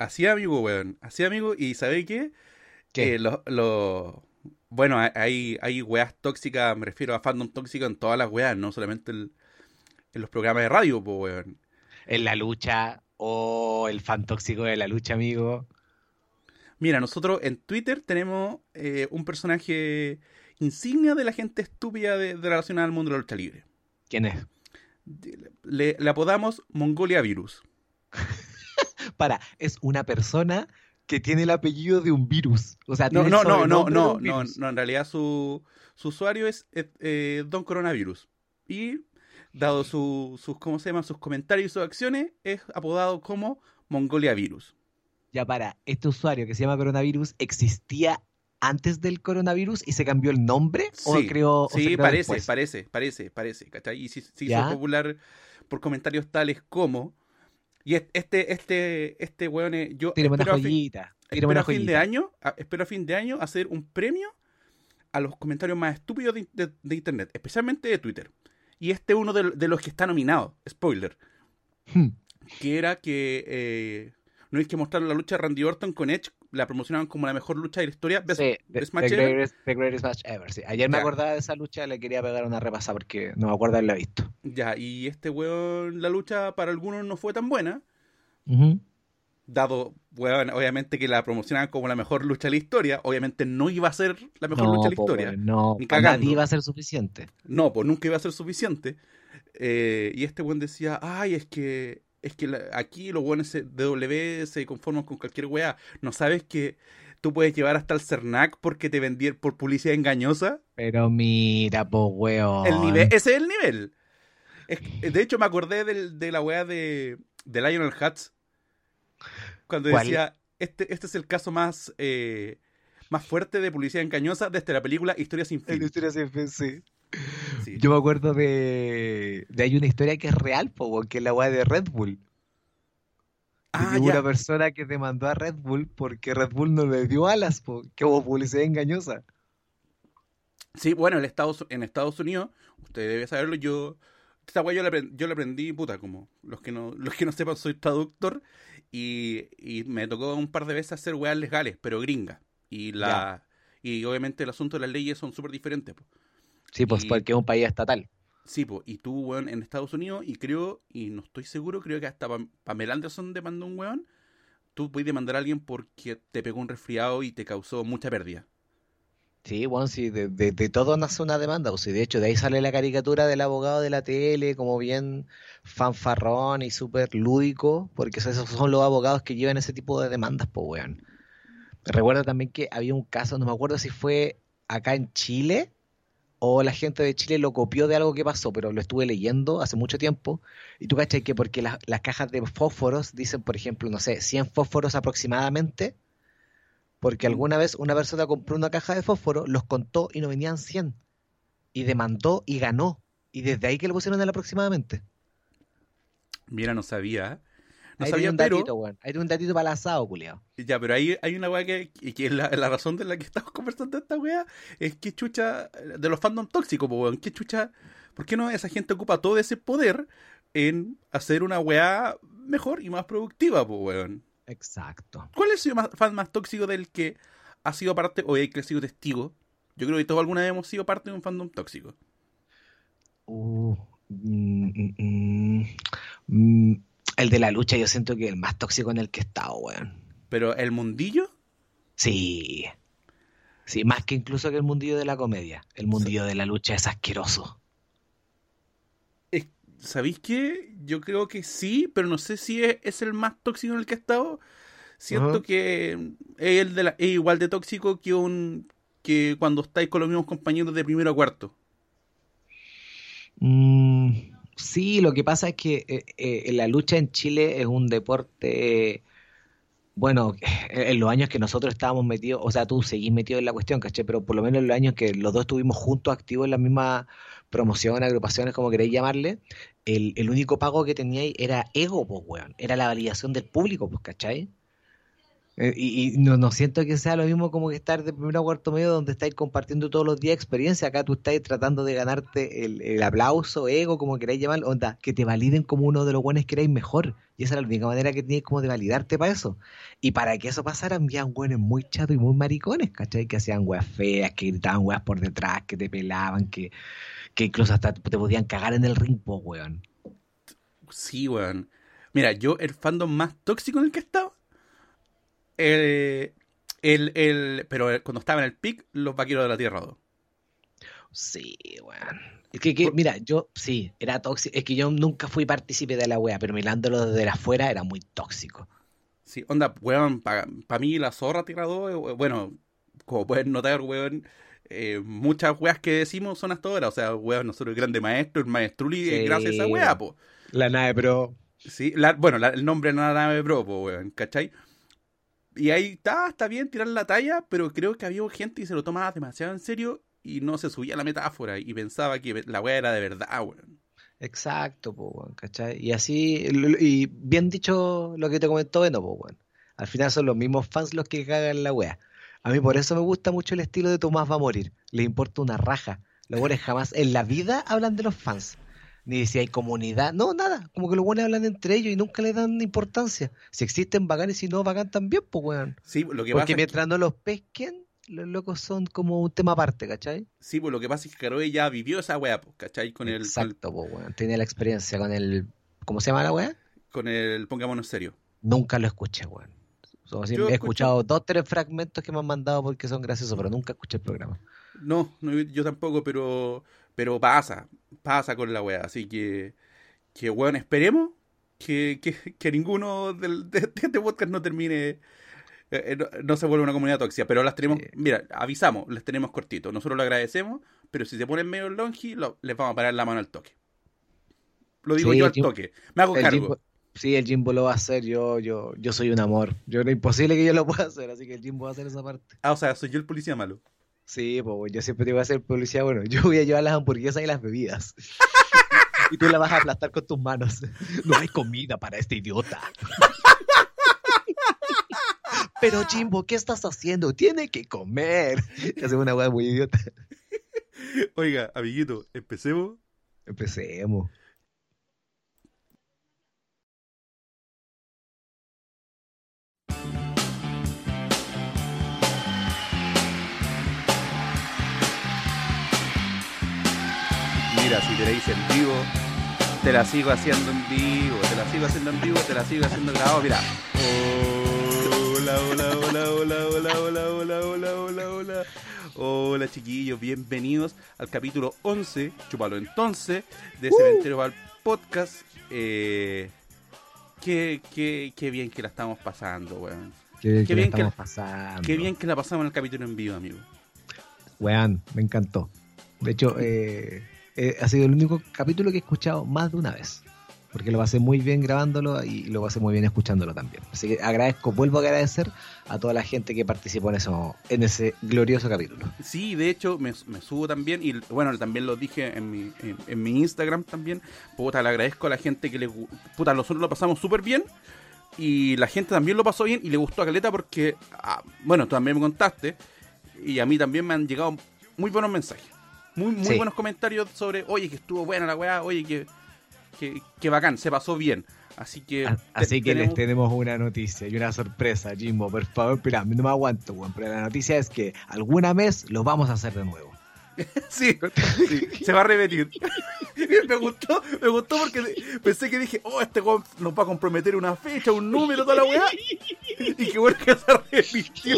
Así amigo, weón. Así amigo. ¿Y sabe qué? ¿Qué? Eh, lo, lo- Bueno, hay, hay weas tóxicas, me refiero a fandom tóxico en todas las weas, no solamente el- en los programas de radio, pues, weón. En la lucha, o el fan tóxico de la lucha, amigo. Mira, nosotros en Twitter tenemos eh, un personaje insignia de la gente estúpida de, de relacionada al mundo de la lucha libre. ¿Quién es? Le, le apodamos Mongolia Virus. Para, es una persona que tiene el apellido de un virus. O sea, No, no, no, no, no, no, no, en realidad su, su usuario es eh, eh, Don Coronavirus. Y dado su- sus, ¿cómo se llama? Sus comentarios y sus acciones, es apodado como Mongolia Virus. Ya para, este usuario que se llama coronavirus existía antes del coronavirus y se cambió el nombre Sí, o se sí, creó parece, después? parece, parece, parece, ¿cachai? Y se, se hizo popular por comentarios tales como... Y es- este, este, este weón, es- yo Tírame una espero a fin- joyita. Tírame espero una a fin de año, a- espero a fin de año hacer un premio a los comentarios más estúpidos de, de- de internet, especialmente de Twitter. Y este es uno de, de los que está nominado, spoiler, Hmm. que era que eh, no hay que mostrar la lucha de Randy Orton con Edge, la promocionaban como la mejor lucha de la historia. Best- Sí, the, Best the Match Ever. greatest, the greatest match ever. sí. Ayer me Ya. acordaba de esa lucha, le quería pegar una repasada porque no me acuerdo haberla visto. Ya, y este weón, la lucha para algunos no fue tan buena, Ujú. dado, weón, obviamente que la promocionaban como la mejor lucha de la historia, obviamente no iba a ser la mejor No, lucha de la historia. weón, no, Ni para nadie iba a ser suficiente. No, pues nunca iba a ser suficiente. Eh, y este buen decía, ay, es que es que la- aquí los buenos de W se conforman con cualquier weá. ¿No sabes que tú puedes llevar hasta el Cernac porque te vendieron por publicidad engañosa? Pero mira, po, weón. El nivel, ese es el nivel. Es- de hecho, me acordé del- de la weá de, de Lionel Hutz. Cuando ¿Cuál? decía, este, este es el caso más, eh, más fuerte de publicidad engañosa desde la película Historia sin En fin. sí. Sí. Yo me acuerdo de, de hay una historia que es real, po, que es la weá de Red Bull. Ah, hubo una persona que demandó a Red Bull porque Red Bull no le dio alas, po, que hubo publicidad engañosa. Sí, bueno, en Estados, en Estados Unidos, usted debe saberlo, yo... Esta weá yo la, aprend- yo la aprendí, puta, como los que no, los que no sepan, soy traductor y, y me tocó un par de veces hacer weas legales, pero gringas. Y la y obviamente el asunto de las leyes son súper diferentes. po. Sí, pues Y- porque es un país estatal. Sí, po, y tú, weón, en Estados Unidos, y creo, y no estoy seguro, creo que hasta Pam- Pamela Anderson demandó un weón, tú puedes demandar a alguien porque te pegó un resfriado y te causó mucha pérdida. Sí, bueno, sí, de, de, de todo nace una demanda. Pues, sí, de hecho, de ahí sale la caricatura del abogado de la tele, como bien fanfarrón y súper lúdico, porque esos son los abogados que llevan ese tipo de demandas, pues, weón. Recuerdo también que había un caso, no me acuerdo si fue acá en Chile o la gente de Chile lo copió de algo que pasó, pero lo estuve leyendo hace mucho tiempo. Y tú cachai que porque las, las cajas de fósforos dicen, por ejemplo, no sé, 100 fósforos aproximadamente, porque alguna vez una persona compró una caja de fósforo, los contó y no venían 100. Y demandó y ganó. Y desde ahí que lo pusieron en el aproximadamente. Mira, no sabía. No ahí sabía, un pero... datito, weón. Ahí un datito para el asado, culiao. Ya, pero ahí hay una weá que, es la, la razón de la que estamos conversando de esta weá, es que chucha, de los fandom tóxicos, weón, que chucha, ¿por qué no esa gente ocupa todo ese poder en hacer una weá mejor y más productiva, po, weón? Exacto. ¿Cuál es el fan más tóxico del que ha sido parte o el que ha sido testigo? Yo creo que todos alguna vez hemos sido parte de un fandom tóxico. Uh, mm, mm, mm, mm, el de la lucha, yo siento que el más tóxico en el que he estado, weón. Pero el mundillo, Sí. Sí, más que incluso que el mundillo de la comedia. El mundillo de la lucha es asqueroso. es- ¿sabéis qué? Yo creo que sí, pero no sé si es, es el más tóxico en el que he estado. Siento que es, el de la- es igual de tóxico que un que cuando estáis con los mismos compañeros de primero a cuarto. Mm, sí, lo que pasa es que eh, eh, la lucha en Chile es un deporte, bueno, en los años que nosotros estábamos metidos, o sea, tú seguís metido en la cuestión, ¿caché? Pero por lo menos en los años que los dos estuvimos juntos, activos en la misma promoción, agrupaciones, como queréis llamarle, el, el único pago que teníais era ego, pues, weón, era la validación del público, pues, ¿cachai? Eh, Y, no, siento que sea lo mismo como que estar de primero a cuarto medio donde estáis compartiendo todos los días experiencia. Acá tú estás tratando de ganarte el, el aplauso, ego, como queráis llamarlo, onda, que te validen como uno de los buenos que erais mejor. Y esa era la única manera que tenías como de validarte para eso. Y para que eso pasara, envían weones muy chatos y muy maricones, ¿cachai? Que hacían weas feas, que gritaban weas por detrás, que te pelaban, que, que incluso hasta te podían cagar en el ring, po, weón. Sí, weón. Mira, yo el fandom más tóxico en el que estaba. eh, el, el, pero cuando estaba en el pic, los vaqueros de la Tierra 2. Sí, weón. Es que, que, mira, yo sí, era tóxico. Es que yo nunca fui partícipe de la wea, pero mirándolo desde afuera era muy tóxico. Sí, onda, weón, para mí la zorra Tierra 2, eh, bueno, como pueden notar, weón, eh, muchas weas que decimos son hasta ahora. O sea, weón, nosotros el grande maestro, el maestruli, Sí. gracias a esa wea, po. La nave, pero. Sí, la- bueno, la- el nombre no era nave pro, po, weón, ¿cachai? Y ahí está, está bien tirar la talla, pero creo que había gente que se lo tomaba demasiado en serio y no se subía la metáfora y pensaba que la wea era de verdad, weón. Exacto, po, weón, ¿cachai? Y así, y bien dicho lo que te comentó Beno, po, weón. Al final son los mismos fans los que cagan la wea. A mí por eso me gusta mucho el estilo de Tomás va a morir. Le importa una raja. Los buenos jamás en la vida hablan de los fans. Ni si hay comunidad. No, nada. Como que los buenos hablan entre ellos y nunca le dan importancia. Si existen bacanes y si no bacán también, pues weón. Sí, lo que Porque pasa es que, mientras no los pesquen, los locos son como un tema aparte, ¿cachai? sí, pues lo que pasa es que Caroe ya vivió esa wea, pues, ¿cachai? Con el, con el, Exacto, pues weón. Tiene la experiencia con el. ¿Cómo se llama la wea? con el pongámonos serio. Nunca lo escuché, weón. O sea, Yo he escuchado dos, tres fragmentos que me han mandado porque son graciosos, pero nunca escuché el programa. No, no, yo tampoco, pero pero pasa, pasa con la wea, así que que weón, esperemos que, que, que ninguno del, de, de este podcast no termine eh, eh, no, no se vuelva una comunidad tóxica, pero las tenemos, mira, avisamos, les tenemos cortito, nosotros lo agradecemos, pero si se ponen medio longi, lo- les vamos a parar la mano al toque. Lo digo Sí, yo al Jim- toque, me hago cargo. Jimbo- sí, el Jimbo lo va a hacer. Yo, yo, yo soy un amor. Yo es imposible que yo lo pueda hacer, así que el Jimbo va a hacer esa parte. Ah, o sea, soy yo el policía malo. Sí, pues yo siempre te voy a hacer policía. Bueno, yo voy a llevar las hamburguesas y las bebidas. y tú la vas a aplastar con tus manos. No hay comida para este idiota. Pero Jimbo, ¿qué estás haciendo? Tiene que comer. Hace una weá muy idiota. Oiga, amiguito, empecemos. Empecemos. Mira, si hice en vivo, te la sigo haciendo en vivo, te la sigo haciendo en vivo, te la sigo haciendo grabado, mira. Hola, hola, hola, hola, hola, hola, hola, hola, hola, hola. Hola chiquillos, bienvenidos al capítulo 11, chúpalo entonces, de Cementerio Val Podcast. Eh, qué, qué, qué bien que la estamos pasando, weón. Qué, Qué bien que- la estamos pasando. Qué bien que la pasamos en el capítulo en vivo, amigo. Weón, me encantó. De hecho, eh, eh, ha sido el único capítulo que he escuchado más de una vez. Porque lo pasé muy bien grabándolo y lo pasé muy bien escuchándolo también. Así que agradezco, vuelvo a agradecer a toda la gente que participó en, eso, en ese glorioso capítulo. Sí, de hecho, me, subo también, y bueno, también lo dije en mi, en, mi Instagram también. Puta, le agradezco a la gente que le Puta, nosotros lo pasamos súper bien. Y la gente también lo pasó bien y le gustó a Caleta porque, ah, bueno, tú también me contaste. Y a mí también me han llegado muy buenos mensajes. Muy, muy Sí. buenos comentarios sobre, oye, que estuvo buena la weá, oye, que, que, que bacán, se pasó bien. Así que. A- te- Así que les tenemos- una noticia y una sorpresa, Jimbo. Por favor, espera, no me aguanto, weón. Pero la noticia es que alguna vez lo vamos a hacer de nuevo. Sí, sí, se va a repetir. me gustó, me gustó porque pensé que dije, oh, este weón nos va a comprometer una fecha, un número, toda la weá. Y qué bueno que se repitió.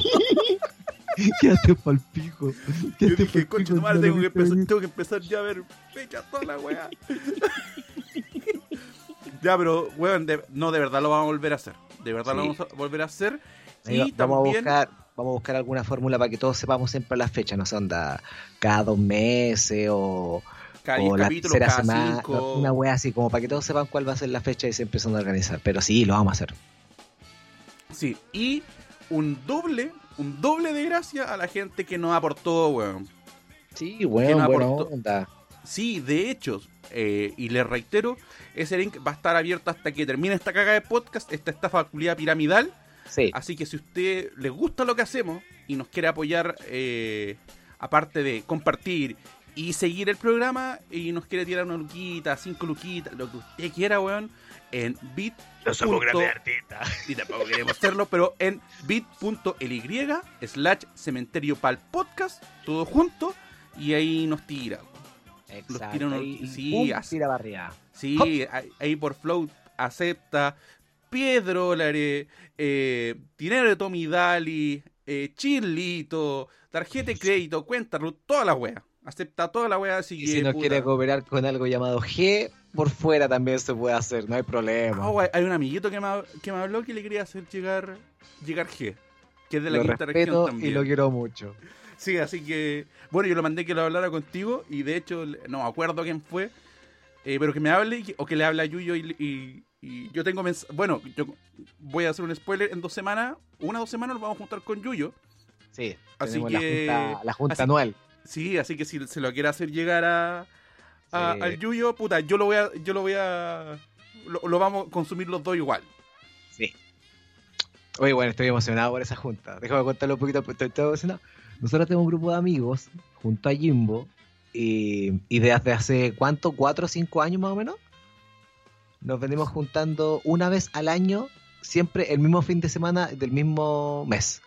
Quédate pa'l pico. Yo dije, no tengo que, empezar, venir". tengo que empezar ya a ver fechas, toda la weá. ya, pero, weón, de- no, de verdad lo vamos a volver a hacer. De verdad lo vamos a volver a hacer. Y va- vamos a buscar vamos a buscar alguna fórmula para que todos sepamos siempre las fechas no sé onda cada dos meses o, cada o la capítulo, tercera cada semana cinco. una wea así como para que todos sepan cuál va a ser la fecha y se empiezan a organizar pero sí lo vamos a hacer Sí, y un doble, un doble de gracia a la gente que nos aportó, weón. sí Que bueno aportó. onda Sí, de hecho, eh, y les reitero, ese link va a estar abierto hasta que termine esta caga de podcast, esta estafa piramidal. sí Así que si usted les gusta lo que hacemos y nos quiere apoyar, eh, aparte de compartir y seguir el programa, y nos quiere tirar una luquita, cinco luquitas, lo que usted quiera, weón, en bit. No somos punto- grandes artistas. y tampoco queremos hacerlo, pero en bit.ly slash cementerio pal podcast, todo junto, y ahí nos tira. Exacto. unos- sí, pum, así. tira para arriba. Sí, ahí, ahí por Flow acepta 10 dólares, eh, dinero de Tommy Daly, eh, chilito, tarjeta de crédito, cuenta, toda la wea. Acepta toda la wea, así Y que, si nos puta. quiere cooperar con algo llamado G, por fuera también se puede hacer, no hay problema. Wea, hay un amiguito que me, que me habló que le quería hacer llegar, llegar G, que es de la lo quinta respeto región y también. lo quiero mucho. Sí, así que, bueno, yo lo mandé que lo hablara contigo y de hecho, no me acuerdo quién fue, eh, pero que me hable y o que le hable a Yuyo y, y- y yo tengo bueno, yo voy a hacer un spoiler, en dos semanas, una o dos semanas nos vamos a juntar con Yuyo, Sí, Así que- la junta, la junta así- anual. sí, así que si se lo quiere hacer llegar a, a- al Yuyo, puta, yo lo voy a, yo lo voy a, lo, lo vamos a consumir los dos igual. Sí. Oye, bueno, estoy emocionado por esa junta. Déjame contarle un poquito, estoy, estoy emocionado. Nosotros tenemos un grupo de amigos junto a Jimbo y, y desde hace, ¿cuánto? ¿Cuatro o cinco años más o menos? Nos venimos juntando una vez al año, siempre el mismo fin de semana del mismo mes.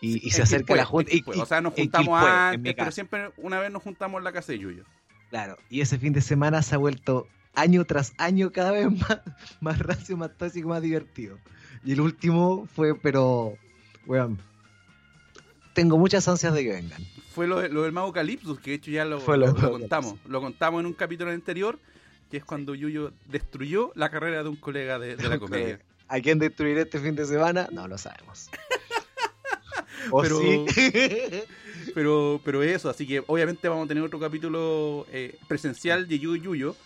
Y, y se acerca la junta. y- o sea, nos juntamos Quilpué, en antes, pero siempre una vez nos juntamos en la casa de Yuyo. Claro, y ese fin de semana se ha vuelto año tras año cada vez más, más racio, más tóxico, más divertido. Y el último fue, pero, weón, tengo muchas ansias de que vengan. Fue lo, lo del mago Calypso, que de hecho ya lo, Fue contamos. Lo contamos en un capítulo anterior, que es cuando Yuyo destruyó la carrera de un colega de, de la comedia. ¿A quién destruiré este fin de semana? No lo sabemos. ¿O Pero- sí? Pero, pero eso, así que obviamente vamos a tener otro capítulo eh, presencial de Yuyo Yuyo.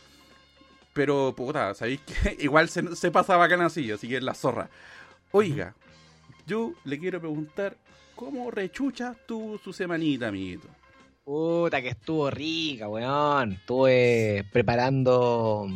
Pero, puta, sabéis que igual se, se pasa bacán así, así que es la zorra. Oiga, yo le quiero preguntar, ¿cómo rechucha tu su semanita, amiguito? Puta, que estuvo rica, weón. Estuve preparando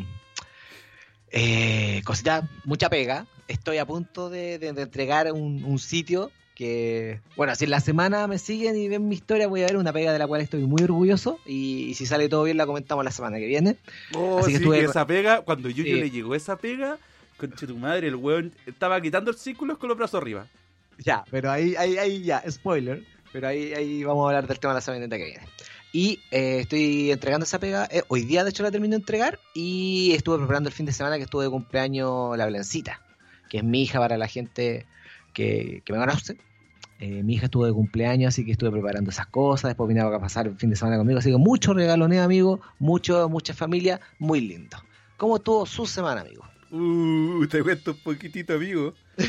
eh, cositas, mucha pega. Estoy a punto de, entregar un sitio que, bueno, si en la semana me siguen y ven mi historia, voy a ver una pega de la cual estoy muy orgulloso. Y, y si sale todo bien, la comentamos la semana que viene. Oh, Así que sí, estuve- que esa pega, cuando Yuyo Sí. le llegó esa pega, conche tu madre, el weón estaba quitando el círculo con los brazos arriba. Ya, pero ahí, ahí, ahí ya, spoiler. Pero ahí, ahí vamos a hablar del tema de la semana que viene. Y eh, estoy entregando esa pega. eh, hoy día, de hecho, la terminé de entregar. Y estuve preparando el fin de semana que estuve de cumpleaños la Blancita, que es mi hija para la gente que, que me conoce. Eh, mi hija estuvo de cumpleaños, así que estuve preparando esas cosas. Después vine a pasar el fin de semana conmigo. Así que mucho regaloneo, amigo. Mucho, mucha familia. Muy lindo. ¿Cómo estuvo su semana, amigo? Uh, te cuento un poquitito, amigo.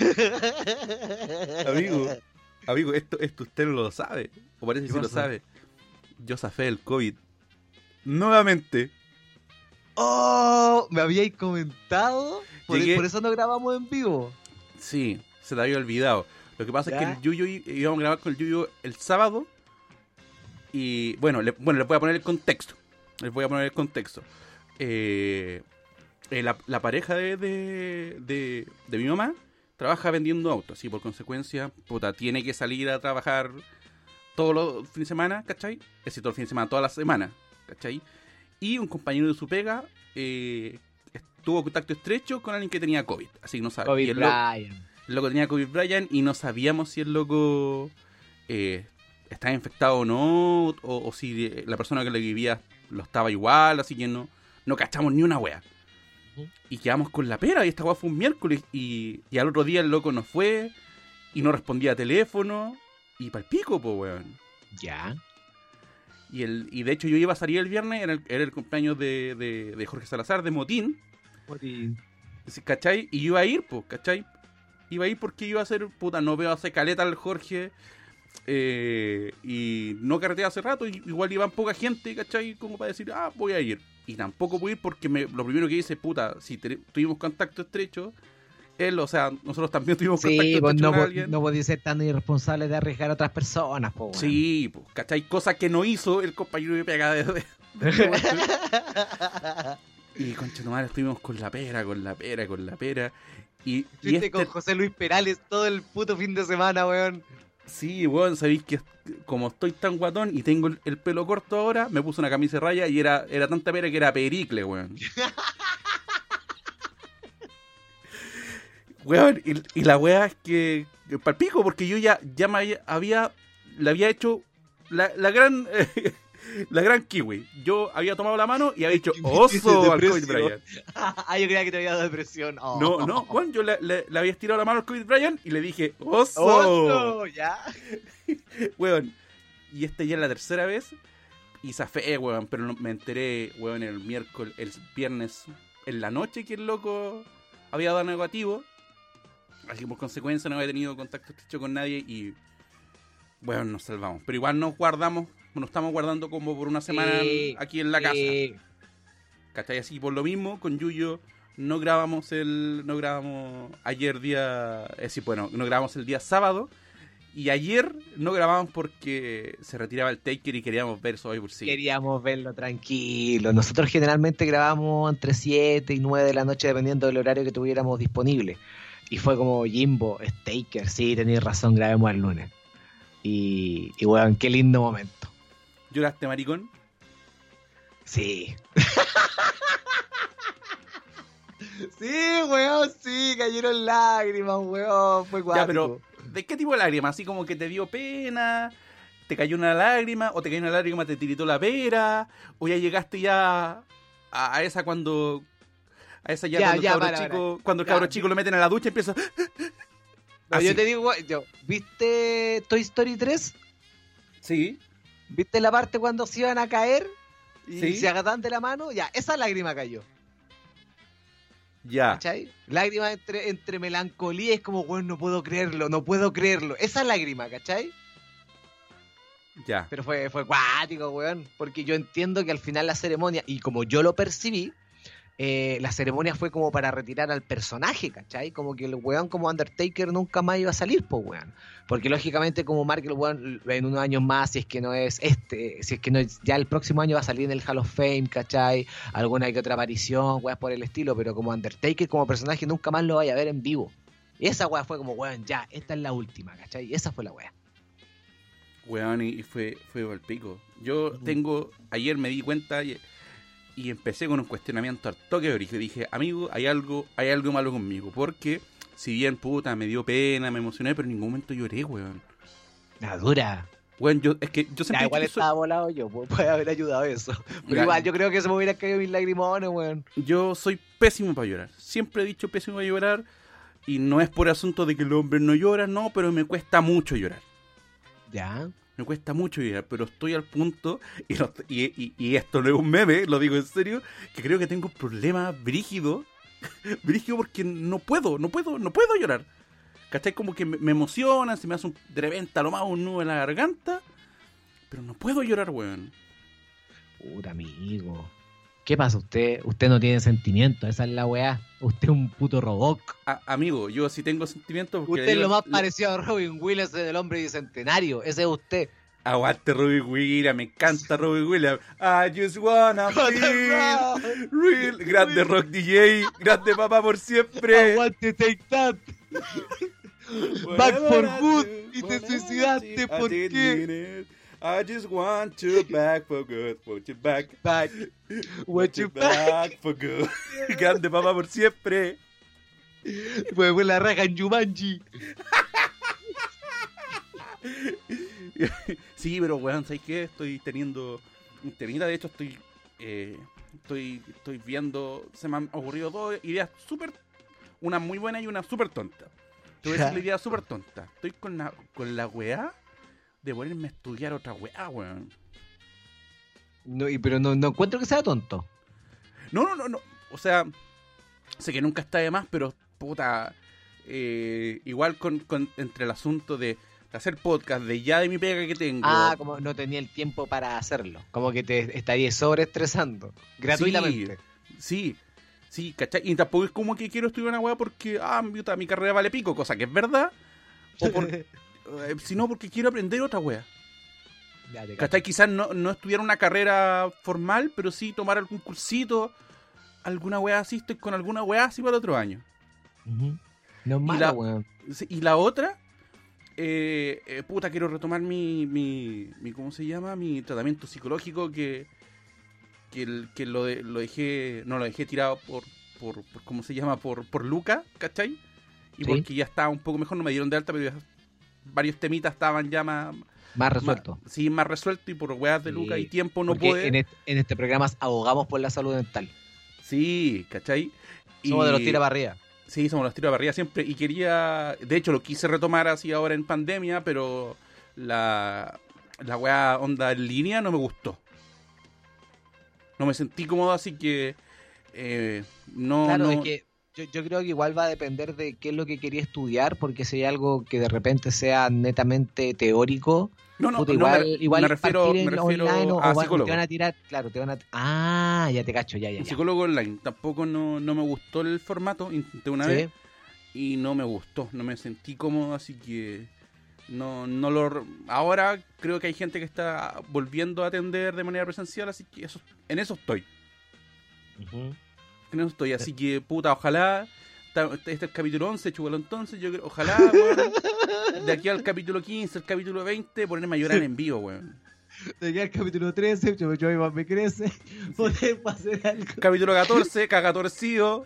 Amigo, amigo, esto, esto usted no lo sabe. O parece que ¿Qué sí lo sabe. Yo zafé el COVID. Nuevamente. ¡Oh! Me habíais comentado. Por, Llegué- por eso no grabamos en vivo. Sí, se te había olvidado. Lo que pasa es que el Yuyo í- íbamos a grabar con el Yuyo el sábado. Y bueno, le, bueno, les voy a poner el contexto. Les voy a poner el contexto. Eh, eh, la, la pareja de, de, de- de mi mamá trabaja vendiendo autos y por consecuencia, puta, tiene que salir a trabajar todos los fines de semana, ¿cachai? Es decir, todo el fin de semana, toda la semana, ¿cachai? Y un compañero de su pega eh, tuvo contacto estrecho con alguien que tenía COVID, así que no sabe. y COVID el Brian. El loco tenía COVID Brian y no sabíamos si el loco eh, estaba infectado o no, o, o si eh, la persona que le vivía lo estaba igual, así que no, no cachamos ni una wea. Y quedamos con la pera, y esta wea fue un miércoles, y, y al otro día el loco no fue, y no respondía a teléfono, y pa'l pico, po weón. Ya. Y, el, y de hecho yo iba a salir el viernes, era el, era el cumpleaños de, de, de Jorge Salazar, de Motín, Sí, ¿Cachai? Y yo iba a ir, pues, ¿cachai? Iba a ir porque iba a hacer, puta, no veo hace caleta al Jorge. eh, y no carretea hace rato, y igual iban poca gente, ¿cachai? Como para decir, ah, voy a ir. Y tampoco pude ir porque me- lo primero que hice, puta, si te- tuvimos contacto estrecho, él, o sea, nosotros también tuvimos Sí, contacto pues no, con po- alguien. no podía ser tan irresponsable de arriesgar a otras personas, po, weón. Sí, pues, ¿cachai? Cosa que no hizo el compañero de pega de... y con Chetumare estuvimos con la pera, con la pera, con la pera. Y, y Fuiste este- con José Luis Perales todo el puto fin de semana, weón. Sí, weón, sabéis que como estoy tan guatón y tengo el, el pelo corto ahora, me puse una camisa de raya y era, era tanta pera que era pericle, weón. Weón, y, y la weá es que, que palpico, porque yo ya, ya me había- había, le había hecho la, la gran, la gran kiwi. Yo había tomado la mano y había dicho oso al Kobe Bryant. ah, yo creía que te había dado depresión. Oh. No, no, weón, yo le, le- le había estirado la mano al Kobe Bryant y le dije oso. Oso, ya. Weón. Y esta ya es la tercera vez. Y zafé, weón. Pero no- me enteré, weón, el miércoles, el viernes en la noche que el loco había dado negativo. Así que por consecuencia no había tenido contacto estrecho con nadie y. Bueno, nos salvamos. Pero igual nos guardamos, nos estamos guardando como por una semana Sí, aquí en la casa. Sí. ¿Cachai? Así por lo mismo, con Yuyo no grabamos el. No grabamos ayer día. Es decir, bueno, no grabamos el día sábado. Y ayer no grabamos porque se retiraba el Taker y queríamos ver Survivor Series. Queríamos verlo tranquilo. Nosotros generalmente grabamos entre 7 y 9 de la noche dependiendo del horario que tuviéramos disponible. Y fue como Jimbo, Staker, sí, tenéis razón, grabemos el lunes. Y, y weón, qué lindo momento. ¿Lloraste, maricón? Sí. sí, weón, sí, cayeron lágrimas, weón, fue guapo. Ya, pero ¿de qué tipo de lágrima? ¿Así como que te dio pena? ¿Te cayó una lágrima? ¿O te cayó una lágrima, te tiritó la pera? ¿O ya llegaste ya a, a esa cuando... A esa ya, Ya, cuando, ya, el cabro para, chico, para. cuando el cabro chico lo meten a la ducha y empieza... No, yo te digo, yo, ¿viste Toy Story 3? Sí, ¿Viste la parte cuando se iban a caer? Y Sí. se agarran de la mano, ya, esa lágrima cayó. ya. ¿Cachai? Lágrima entre, entre melancolía, es como, bueno, no puedo creerlo, no puedo creerlo. Esa lágrima, ¿cachai? Ya. Pero fue, fue cuático, weón. Porque yo entiendo que al final la ceremonia, y como yo lo percibí, eh, la ceremonia fue como para retirar al personaje, ¿cachai? Como que el weón como Undertaker nunca más iba a salir, pues, weón. Porque lógicamente como Mark el weón en unos años más, si es que no es este, si es que no es, ya el próximo año va a salir en el Hall of Fame, ¿cachai? Alguna que otra aparición, weas por el estilo, pero como Undertaker como personaje nunca más lo vaya a ver en vivo. Y esa wea fue como, weón, ya, esta es la última, ¿cachai? Y esa fue la wea. Weón, y y fue, fue al pico. Yo tengo, ayer me di cuenta y, y empecé con un cuestionamiento al toque de origen. Dije, amigo, hay algo, hay algo malo conmigo. Porque, si bien puta, me dio pena, me emocioné, pero en ningún momento lloré, weón. La dura. Weón, yo, es que yo Ya, siempre igual dicho que estaba volado yo, pu- puede haber ayudado eso. Pero Ya. igual, yo creo que se me hubiera caído mis lagrimones, weón. yo soy pésimo para llorar. Siempre he dicho pésimo para llorar. Y no es por asunto de que los hombres no lloran, no, pero me cuesta mucho llorar. Ya. Me cuesta mucho llorar, pero estoy al punto, y, y, esto no es un meme, lo digo en serio, que creo que tengo un problema brígido, brígido porque no puedo, no puedo, no puedo llorar. ¿Cachai? Como que me, emociona, se me hace un, de lo más un nudo en la garganta, pero no puedo llorar, weón. Puta amigo. ¿Qué pasa? Usted usted no tiene sentimiento, esa es la weá. Usted es un puto robot. A- amigo, yo sí tengo sentimientos porque... Usted es lo más parecido a Robin Williams del hombre bicentenario. Ese es usted. Aguante Robbie Williams, me encanta Robbie Williams. I just wanna feel real. Grande rock DJ, grande papá por siempre. Aguante Take That. Back for good. Y te suicidaste, ¿por qué? I just want you back for good. Want you back. Back. What you back. back for good. Grande papá por siempre. Fue la raja en Jumanji. Sí, pero weón, ¿sabes qué? Estoy teniendo. Tenida, de hecho, estoy. eh, estoy, estoy viendo. Se me han ocurrido dos ideas súper. Una muy buena y una súper tonta. Te voy a decir la idea súper tonta. Estoy con la, con la weá de ponerme a estudiar otra weá, weón. No, y, pero no, no encuentro que sea tonto. No, no, no, no. O sea, sé que nunca está de más, pero puta. eh, igual con, con- entre el asunto de hacer podcast, de ya de mi pega que tengo. Ah, como no tenía el tiempo para hacerlo. Como que te estaría sobreestresando. Gratuitamente. Sí, sí, ¿cachai? Y tampoco es como que quiero estudiar una weá porque, ah, mi carrera vale pico, cosa que es verdad. O por, sino porque quiero aprender otra cacho. ¿Cachai? Quizás no, no estudiar una carrera formal, pero sí tomar algún cursito, alguna weá así, estoy con alguna weá así para el otro año. No es Y la- weón. Y la otra, eh, eh, puta, quiero retomar mi, mi, mi, ¿cómo se llama? Mi tratamiento psicológico que, que, el- que lo, de- lo dejé, no lo dejé tirado por, por, por, ¿cómo se llama? Por, por Luca, ¿cachai? y Sí. porque ya estaba un poco mejor, no me dieron de alta, pero ya varios temitas estaban ya más, Más resuelto. más- sí, más resueltos y por weas de Sí, Lucas y tiempo no puede. en, este, en este programa abogamos por la salud mental. Sí, ¿cachai? Somos de los Y- tira para arriba. Sí, somos los tiros para arriba siempre. Y quería. De hecho, lo quise retomar así ahora en pandemia, pero la. La weá onda en línea no me gustó. No me sentí cómodo, así que. eh, no. Claro, no- es que yo, yo creo que igual va a depender de qué es lo que quería estudiar, porque si hay algo que de repente sea netamente teórico, no, no, puta, no, igual, me, igual me refiero, me refiero online o, a o psicólogo. te van a tirar, claro, te van a... Ah, ya te cacho, ya, ya, ya. psicólogo online. Tampoco no, no me gustó el formato. Intenté una Sí. vez y no me gustó. No me sentí cómodo, así que. No, no lo. Ahora creo que hay gente que está volviendo a atender de manera presencial, así que eso, en eso estoy. Ujú. En eso estoy, así que puta, ojalá. ta- Este es el capítulo 11, chubalo entonces. Yo creo, ojalá, weón, de aquí al capítulo 15, el capítulo 20, ponerme a llorar en vivo, weón. De aquí al capítulo 13, yo, yo más me crece, hacer algo. Capítulo 14, cagatorcido.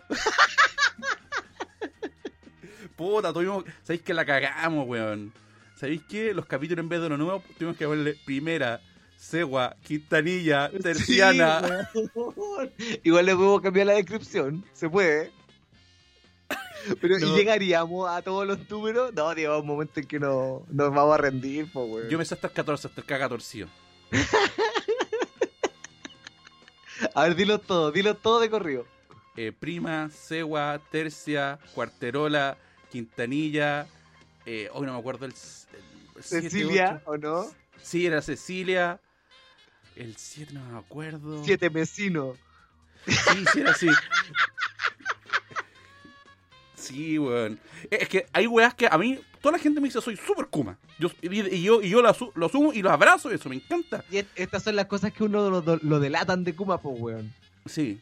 Puta, tuvimos. ¿Sabéis que la cagamos, weón? ¿Sabéis que los capítulos en vez de lo nuevo tuvimos que ponerle primera, cegua, quintanilla, terciana? Sí. Igual le podemos cambiar la descripción, se puede. Pero No. ¿y llegaríamos a todos los números? No, llega un momento en que no, nos vamos a rendir, po, weón. Yo me sé hasta el 14, hasta el cagatorcido. A ver, dilo todo, dilo todo de corrido. Eh, prima, cegua, tercia, cuarterola, quintanilla. Eh, hoy no me acuerdo el. el Cecilia. ¿o no? Sí, era Cecilia. El 7 no me acuerdo. Siete vecinos. Sí, sí, era así. Sí, weón. Es que hay weas que a mí, toda la gente me dice, soy super Kuma. Yo, y, y yo, y yo lo, lo asumo y lo abrazo, eso me encanta. Y et- estas son las cosas que uno lo, lo delatan de Kuma, po, weón. Sí.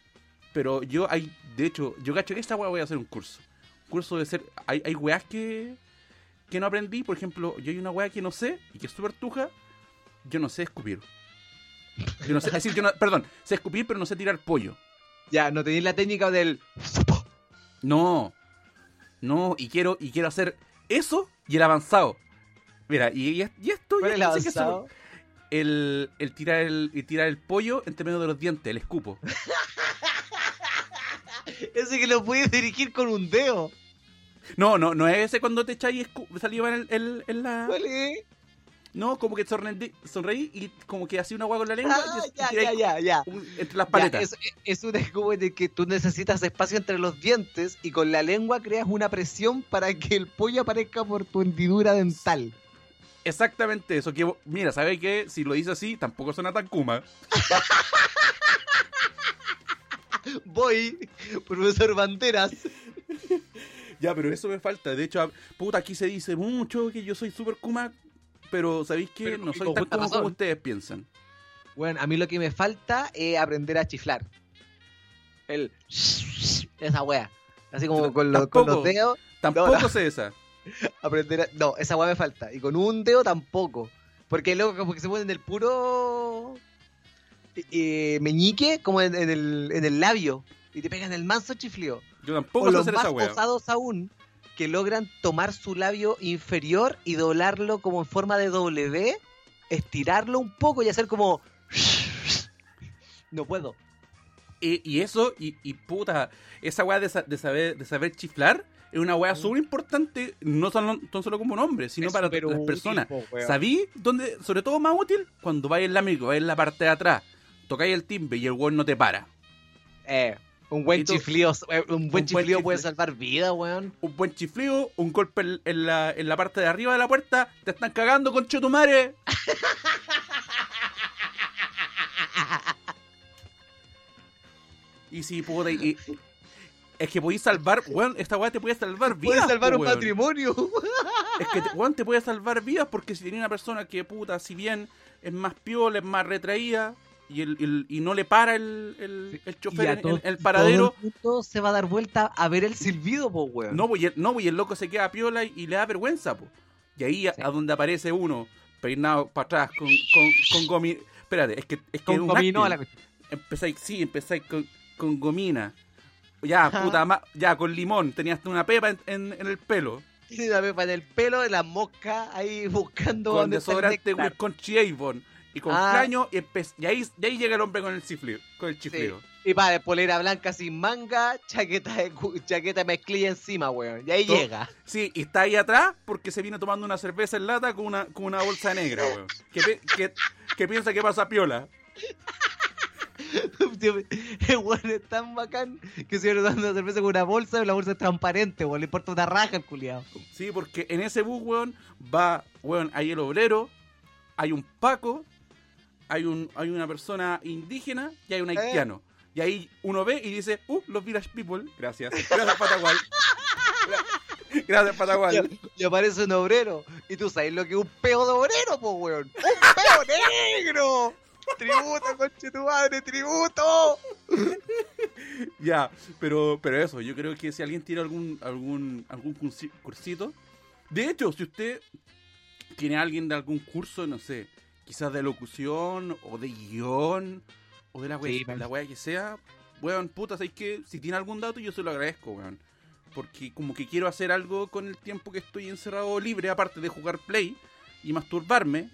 Pero yo hay, de hecho, yo cacho que esta wea voy a hacer un curso. curso de ser. Hay, hay weas que, que no aprendí. Por ejemplo, yo hay una wea que no sé y que es súper tuja. Yo no sé escupir. Yo no sé, es decir, yo no, perdón, sé escupir, pero no sé tirar pollo. Ya, no tenéis la técnica del... No. No, y quiero, y quiero hacer eso y el avanzado. Mira, y, y y esto ¿Cuál ya es el que avanzado? súper- el, el tirar el, el tirar el pollo entre medio de los dientes, el escupo. Ese que lo puedes dirigir con un dedo. No, no, no es ese cuando te echáis saliva en, el- en- en la. ¿Cuál es? No, como que sonreí, sonreí y como que hacía una agua con la lengua Ah, y, ya, ya, ya, ya. un- entre las paletas. es, es un escudo en el que tú necesitas espacio entre los dientes y con la lengua creas una presión para que el pollo aparezca por tu hendidura dental. Exactamente eso. Que, mira, ¿sabes qué? Si lo dice así, tampoco suena tan kuma. Voy, profesor Banderas. Ya, pero eso me falta. De hecho, puta, aquí se dice mucho que yo soy super kuma, pero ¿sabéis? Pero No soy tan razón. como ustedes piensan. Bueno, a mí lo que me falta es aprender a chiflar. El... Esa wea. Así como con, los- con tampoco. los dedos, Tampoco no. sé esa. aprender a... No, esa wea me falta. Y con un dedo tampoco. Porque luego como que se ponen el puro... eh, meñique como en, en el, en el labio. Y te pegan el manso chiflío. Yo O tampoco sé los hacer más esa wea. aún, que logran tomar su labio inferior y doblarlo como en forma de W, estirarlo un poco y hacer como... No puedo. Y, y eso, y, y puta, esa weá de, sa- de saber, de saber chiflar es una weá Mm. súper importante, no solo, no solo como nombre, sino Es para las útil, personas. po. ¿Sabí dónde, sobre todo más útil? Cuando vais en la micro, vais en la parte de atrás, tocáis el timbre y el weón no te para. Eh, un buen chiflío, eh, un buen chiflío puede salvar vida, weón. Un buen chiflido, un golpe en, la, en la parte de arriba de la puerta, te están cagando con chetumare. Y si puta, y, y- es que podéis salvar, weón, esta weá te puede salvar vidas. Puede salvar un weón. matrimonio. Es que, weón, te puede salvar vidas porque si tiene una persona que, puta, si bien es más piola, es más retraída y, el, el- y no le para el, el, el Y chofer a en, el paradero, todo el mundo se va a dar vuelta a ver el silbido, po, weón. no, pues, y el, no, pues, y el loco se queda piola y, y le da vergüenza, po. Y ahí a- Sí. a, donde aparece uno, peinado para atrás, con, con, con gomi... Espérate, es que es que Con un gominola. Empezáis, sí, empezáis con, con gomina, Ya, Ajá. puta, ma- ya, con limón. Tenías una pepa en, en- en el pelo. Tiene una pepa en el pelo de la mosca ahí buscando Con desodorante néctar. con Avon. Y con Ah. flaño. Y, y ahí, y ahí llega el hombre con el chiflido. Con el Sí. chiflido. Y pa, de polera blanca sin manga, chaqueta de cu- chaqueta de mezclilla encima, weón. Y ahí llega. Sí, y está ahí atrás porque se viene tomando una cerveza en lata con una, con una bolsa negra, weón. Que, que, que piensa que pasa piola. El weón es tan bacán que se viene dando una cerveza con una bolsa y la bolsa es transparente, weón. Le importa una raja al culiado. Sí, porque en ese bus, weón, va, weón, hay el obrero, hay un paco, hay un hay una persona indígena y hay un Eh. haitiano. Y ahí uno ve y dice, uh, los Village People. Gracias. Gracias, Patagual. Gra- Gracias, Patagual. Y aparece un obrero. Y tú sabes lo que es un peo de obrero, po, weón. ¡Un peo negro! ¡Tributo, conche tu madre, tributo! Ya, pero, pero eso, yo creo que si alguien tiene algún, algún, algún cursi- cursito. De hecho, si usted tiene a alguien de algún curso, no sé, quizás de locución o de guion o de la wea, Sí, la wea que sea, weón, puta, ¿sabes que Si tiene algún dato, yo se lo agradezco, weón. Porque como que quiero hacer algo con el tiempo que estoy encerrado libre, aparte de jugar play y masturbarme.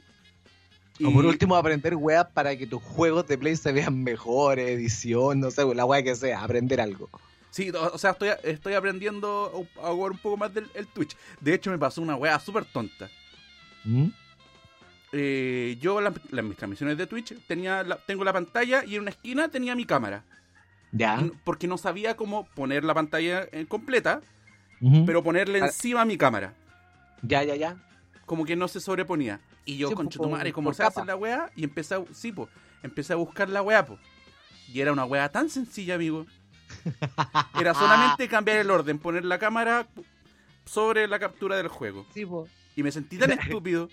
O por Y- último, aprender weas para que tus juegos de Play se vean mejores, edición, no sé, la wea que sea, aprender algo. Sí, o o sea, estoy, estoy aprendiendo a jugar un poco más del el Twitch. De hecho, me pasó una wea súper tonta. ¿Mm? Eh, yo la- la- mis transmisiones de Twitch tenía la- tengo la pantalla y en una esquina tenía mi cámara. Ya. Y Porque no sabía cómo poner la pantalla eh, completa, pero ponerle Ah. encima a mi cámara. Ya, ya, ya. Como que no se sobreponía. Y yo, Sí, con madre, como se hace la weá, y empecé a, sí, po, empecé a buscar la weá, po. Y era una weá tan sencilla, amigo. Era solamente cambiar el orden, poner la cámara sobre la captura del juego. Sí, po. Y me sentí tan estúpido.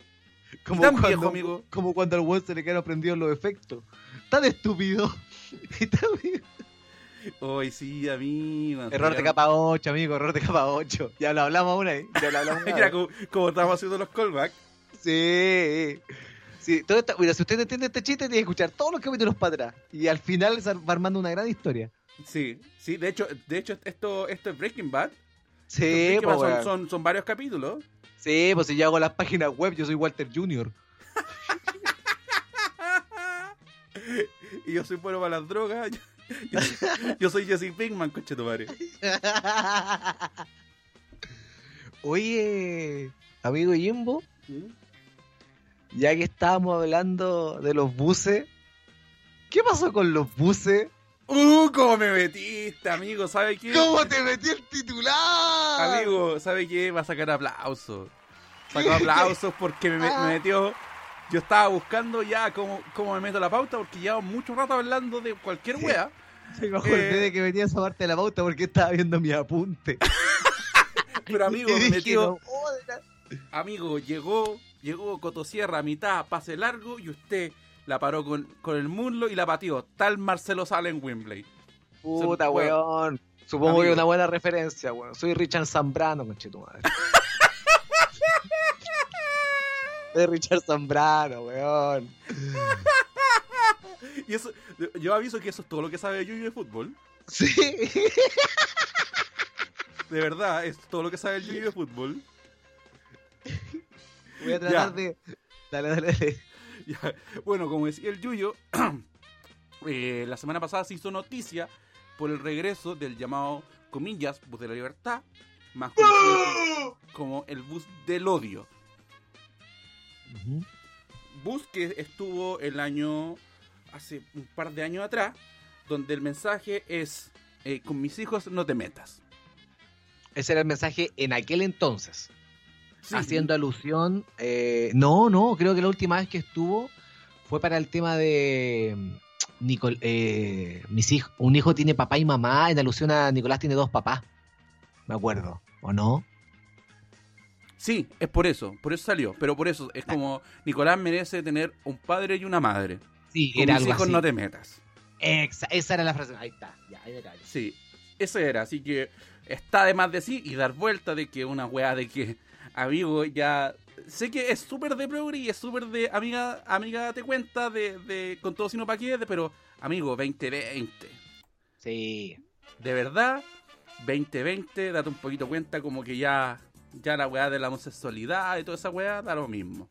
Como tan cuando, viejo, amigo. Como cuando al weón se le quedan prendidos los efectos. Tan estúpido. Y tan. Hoy sí, amigo. Error de capa 8, amigo, error de capa 8. Ya lo hablamos una vez. Ya lo hablamos una Mira, vez. como, como estábamos haciendo los callbacks. Sí. Sí, todo mira, si usted entiende este chiste, tiene que escuchar todos los capítulos para atrás. Y al final se va armando una gran historia. Sí, sí, de hecho, de hecho esto, esto es Breaking Bad. Sí, Breaking Bad son, son, son varios capítulos. Sí, pues si yo hago las páginas web, yo soy Walter Jr. y yo soy bueno para las drogas. Yo, yo- yo soy Jesse Pinkman, coche tu madre. Oye, amigo Jimbo, ya que estábamos hablando de los buses, ¿qué pasó con los buses? ¡Uh! ¿Cómo me metiste, amigo? ¿Sabe qué? ¿Cómo te metí el titular? Amigo, ¿sabe qué? Va a sacar aplausos. Sacó aplausos porque me, Ah. me metió. Yo estaba buscando ya cómo, cómo me meto la pauta porque llevamos mucho rato hablando de cualquier wea. Se me acordé Eh. de que venía esa parte de la pauta porque estaba viendo mi apunte. Pero amigo, me metió. Amigo, llegó, llegó Cotosierra a mitad, pase largo, y usted la paró con, con el muslo y la pateó. Tal Marcelo Sala en Wembley. Puta, Se- weón. Supongo Amigo. que es una buena referencia, weón. Soy Richard Zambrano, conchetumadre. Es Richard Zambrano, weón. Y eso, yo aviso que eso es todo lo que sabe Yuyu de fútbol. Sí. De verdad, es todo lo que sabe el Yuyu de fútbol. Voy a tratar Ya. de. Dale, dale, dale. Ya, Bueno, como decía el Yuyo, eh, la semana pasada se hizo noticia por el regreso del llamado, comillas, bus de la libertad, más conocido como el bus del odio. Bus que estuvo el año, hace un par de años atrás, donde el mensaje es, eh, con mis hijos no te metas. Ese era el mensaje en aquel entonces. Sí, haciendo alusión. eh, no, no, creo que la última vez que estuvo fue para el tema de. mm, Nicol, eh, mis hijos, un hijo tiene papá y mamá, en alusión a Nicolás tiene dos papás. Me acuerdo, ¿o no? Sí, es por eso, por eso salió, pero por eso es como Nicolás merece tener un padre y una madre. Sí, Con era mis algo hijos así. no te metas. Exa- esa era la frase. Ahí está, ya, ahí me callo. Sí, ese era, así que está de más de sí y dar vuelta de que una weá de que, amigo, ya sé que es súper de progre y es súper de amiga, amiga te cuenta de, de con todo sino pa' qué, de- pero amigo, 2020. Sí. de verdad, 2020, date un poquito cuenta como que ya, ya la weá de la homosexualidad y toda esa weá da lo mismo.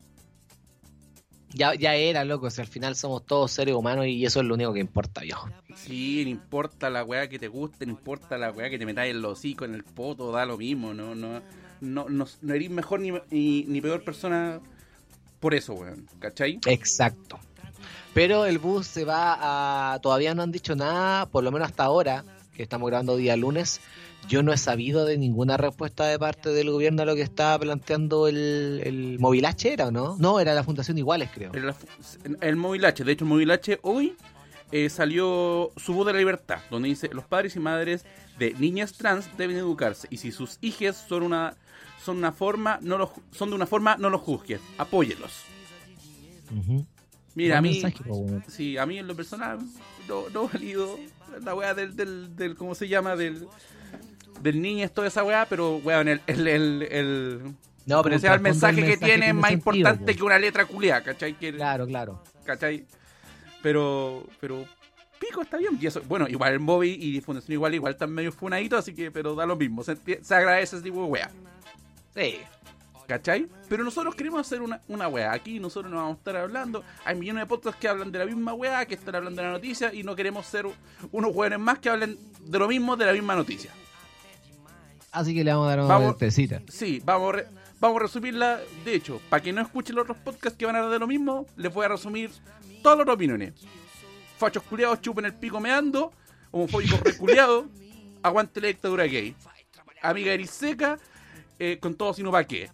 Ya, ya era, loco, si al final somos todos seres humanos y eso es lo único que importa, viejo. Sí, no importa la weá que te guste, no importa la weá que te metáis en los hocico, en el poto, da lo mismo, no, no, no, no, no eres mejor ni, ni, ni peor persona por eso, weón, ¿cachai? Exacto. Pero el bus se va a... Todavía no han dicho nada, por lo menos hasta ahora, que estamos grabando día lunes. Yo no he sabido de ninguna respuesta de parte del gobierno a lo que estaba planteando el, el Movilache, ¿era o no? No, era la Fundación Iguales, creo. El, el Movilache, de hecho, el Movilache hoy eh, salió su voz de la libertad, donde dice: los padres y madres de niñas trans deben educarse y si sus hijas son una son una forma no los son de una forma no los juzguen, apóyelos. Ujú. Mira, a mí, mensaje, weón. sí, a mí en lo personal no, no valido la weá del, del, del, ¿cómo se llama? Del, del niño, toda esa weá, pero weón, el, el, el, el, No, el sea, el mensaje que tiene es más sentido, importante po. que una letra culiada, ¿cachai? Que, Claro, claro. ¿cachai? Pero, pero, pico está bien. Y eso, bueno, igual el Bobby y Fundación Igual, igual están medio funaditos, así que, pero da lo mismo. Se, se agradece ese tipo de wea. Sí. ¿Cachai? Pero nosotros queremos hacer una, una wea. Aquí nosotros no vamos a estar hablando. Hay millones de podcasts que hablan de la misma wea, que están hablando de la noticia, y no queremos ser unos jóvenes más que hablen de lo mismo, de la misma noticia. Así que le vamos a dar una Vamos. vueltecita. Sí, vamos a, re- vamos a resumirla. De hecho, para que no escuchen los otros podcasts que van a hablar de lo mismo, les voy a resumir todas las otras opiniones. Fachos culiados chupen el pico meando, homofóbicos reculeados, aguante la dictadura gay. Amiga eriseca, eh, con todo sino pa' qué.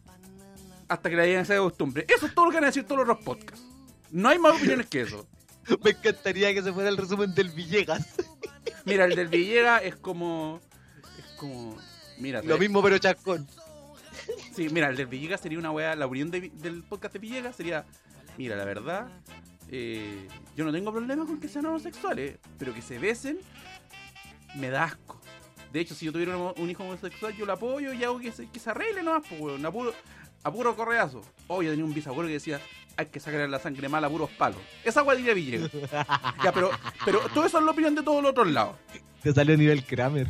Hasta que la digan esa costumbre. Eso es todo lo que van a decir todos los podcasts. No hay más opiniones que eso. Me encantaría que se fuera el resumen del Villegas. Mira, el del Villega es como. Es como. Mira, Lo mismo pero chascón. Sí, mira, el del Villegas sería una weá, la unión de- del podcast de Villegas sería, mira, la verdad, eh, yo no tengo problema con que sean homosexuales, pero que se besen, me da asco. De hecho, si yo tuviera un, un hijo homosexual, yo lo apoyo y hago que se, que se arregle nomás, pues, weón, a puro, a puro correazo. Oh, yo tenía un bisabuelo que decía, hay que sacarle la sangre mala a puros palos. Esa weá diría Villegas. ya, pero, pero todo eso es la opinión de todos los otros lados. Te salió a nivel Kramer.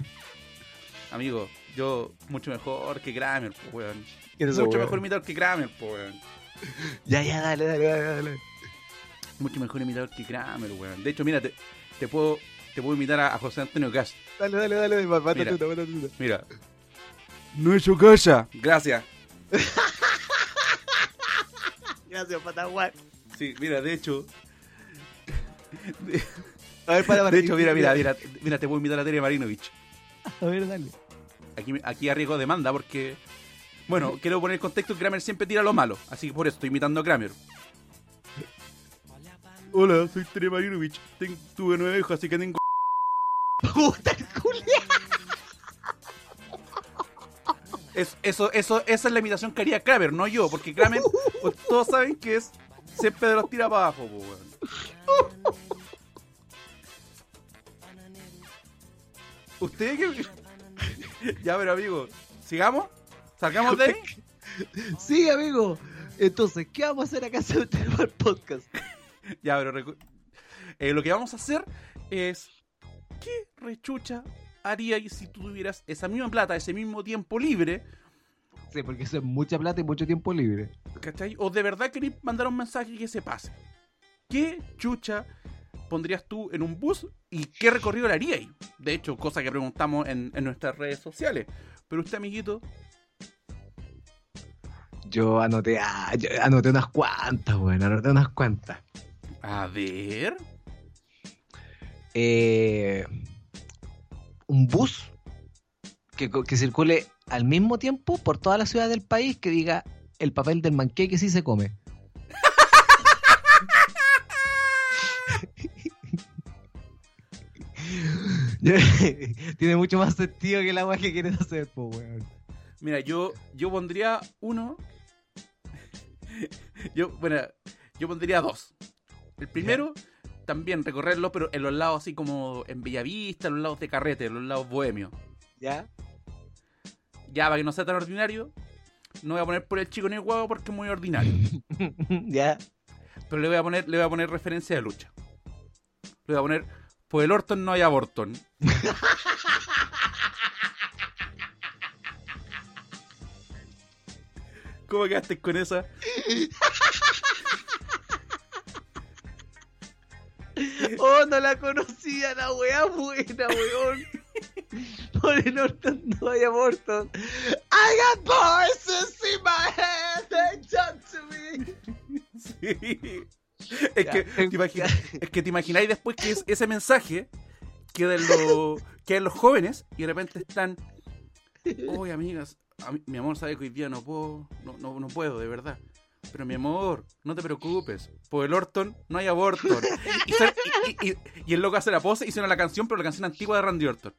Amigo, yo mucho mejor que Kramer, pues, weón. ¿Quién es ese Mucho weón? mejor imitador que Kramer, pues, weón. Ya, ya, dale, dale, dale, dale. Mucho mejor imitador que Kramer, weón. De hecho, mira, te, te puedo te puedo imitar a, a José Antonio Cash. Dale, dale, dale, dale. Mátate Mira. Mira. No es su casa. Gracias. Gracias, Pataguán. Sí, mira, de hecho. De, A ver, para, para. de hecho, mira, mira, mira, mira, te puedo imitar a Tere Marinovich. A ver, dale. Aquí, aquí arriesgo demanda porque. Bueno, quiero poner en contexto que Kramer siempre tira lo malo. Así que por eso estoy imitando a Kramer. Hola, soy Tere Marinovich. Ten- tuve nueve hijos, así que tengo. Puta. Es, eso, eso, esa es la imitación que haría Kramer, no yo, porque Kramer, pues, todos saben que es siempre de los tira para abajo, po, weón. ¿Usted qué? ya, pero amigo, ¿sigamos? ¿Salgamos de ahí? Sí, amigo. Entonces, ¿qué vamos a hacer acá en el podcast? Ya, pero recu- eh, lo que vamos a hacer es. ¿Qué rechucha haríais si tú tuvieras esa misma plata, ese mismo tiempo libre? Sí, porque eso es mucha plata y mucho tiempo libre. ¿Cachai? O de verdad queréis mandar un mensaje que se pase. ¿Qué chucha pondrías tú en un bus y qué recorrido le haríais? De hecho, cosa que preguntamos en, en nuestras redes sociales. Pero usted, amiguito, Yo anoté, ah, yo anoté unas cuantas, weón, anoté unas cuantas. a ver. Eh, un bus que, que circule al mismo tiempo por toda la ciudad del país que diga el papel del manqueque sí se come. Tiene mucho más sentido que el agua que quieres hacer, pues, weón. Mira, yo, yo pondría uno. yo, bueno, yo pondría dos. El primero, también recorrerlo, pero en los lados así como en Bellavista, en los lados de carrete, en los lados bohemios. ¿Ya? Ya, para que no sea tan ordinario, no voy a poner por el chico ni el huevo porque es muy ordinario. ¿Ya? Pero le voy a poner, le voy a poner referencia de lucha. Le voy a poner, por el Orton no hay aborton. ¿Cómo quedaste con esa? Oh, no la conocía, la weá buena, weón. Por Norton, no hay abortos. I got voices in my head, they talk to me. Sí. Es, Ya, que, te imagina- es que te imagináis después que es- ese mensaje queda en, lo- queda en los jóvenes y de repente están. Oye, amigas, a mí- mi amor sabe que hoy día no puedo, no, no, no puedo, de verdad. Pero mi amor, no te preocupes. Por el Orton no hay aborto. Y, el loco hace la pose y suena la canción, pero la canción antigua de Randy Orton.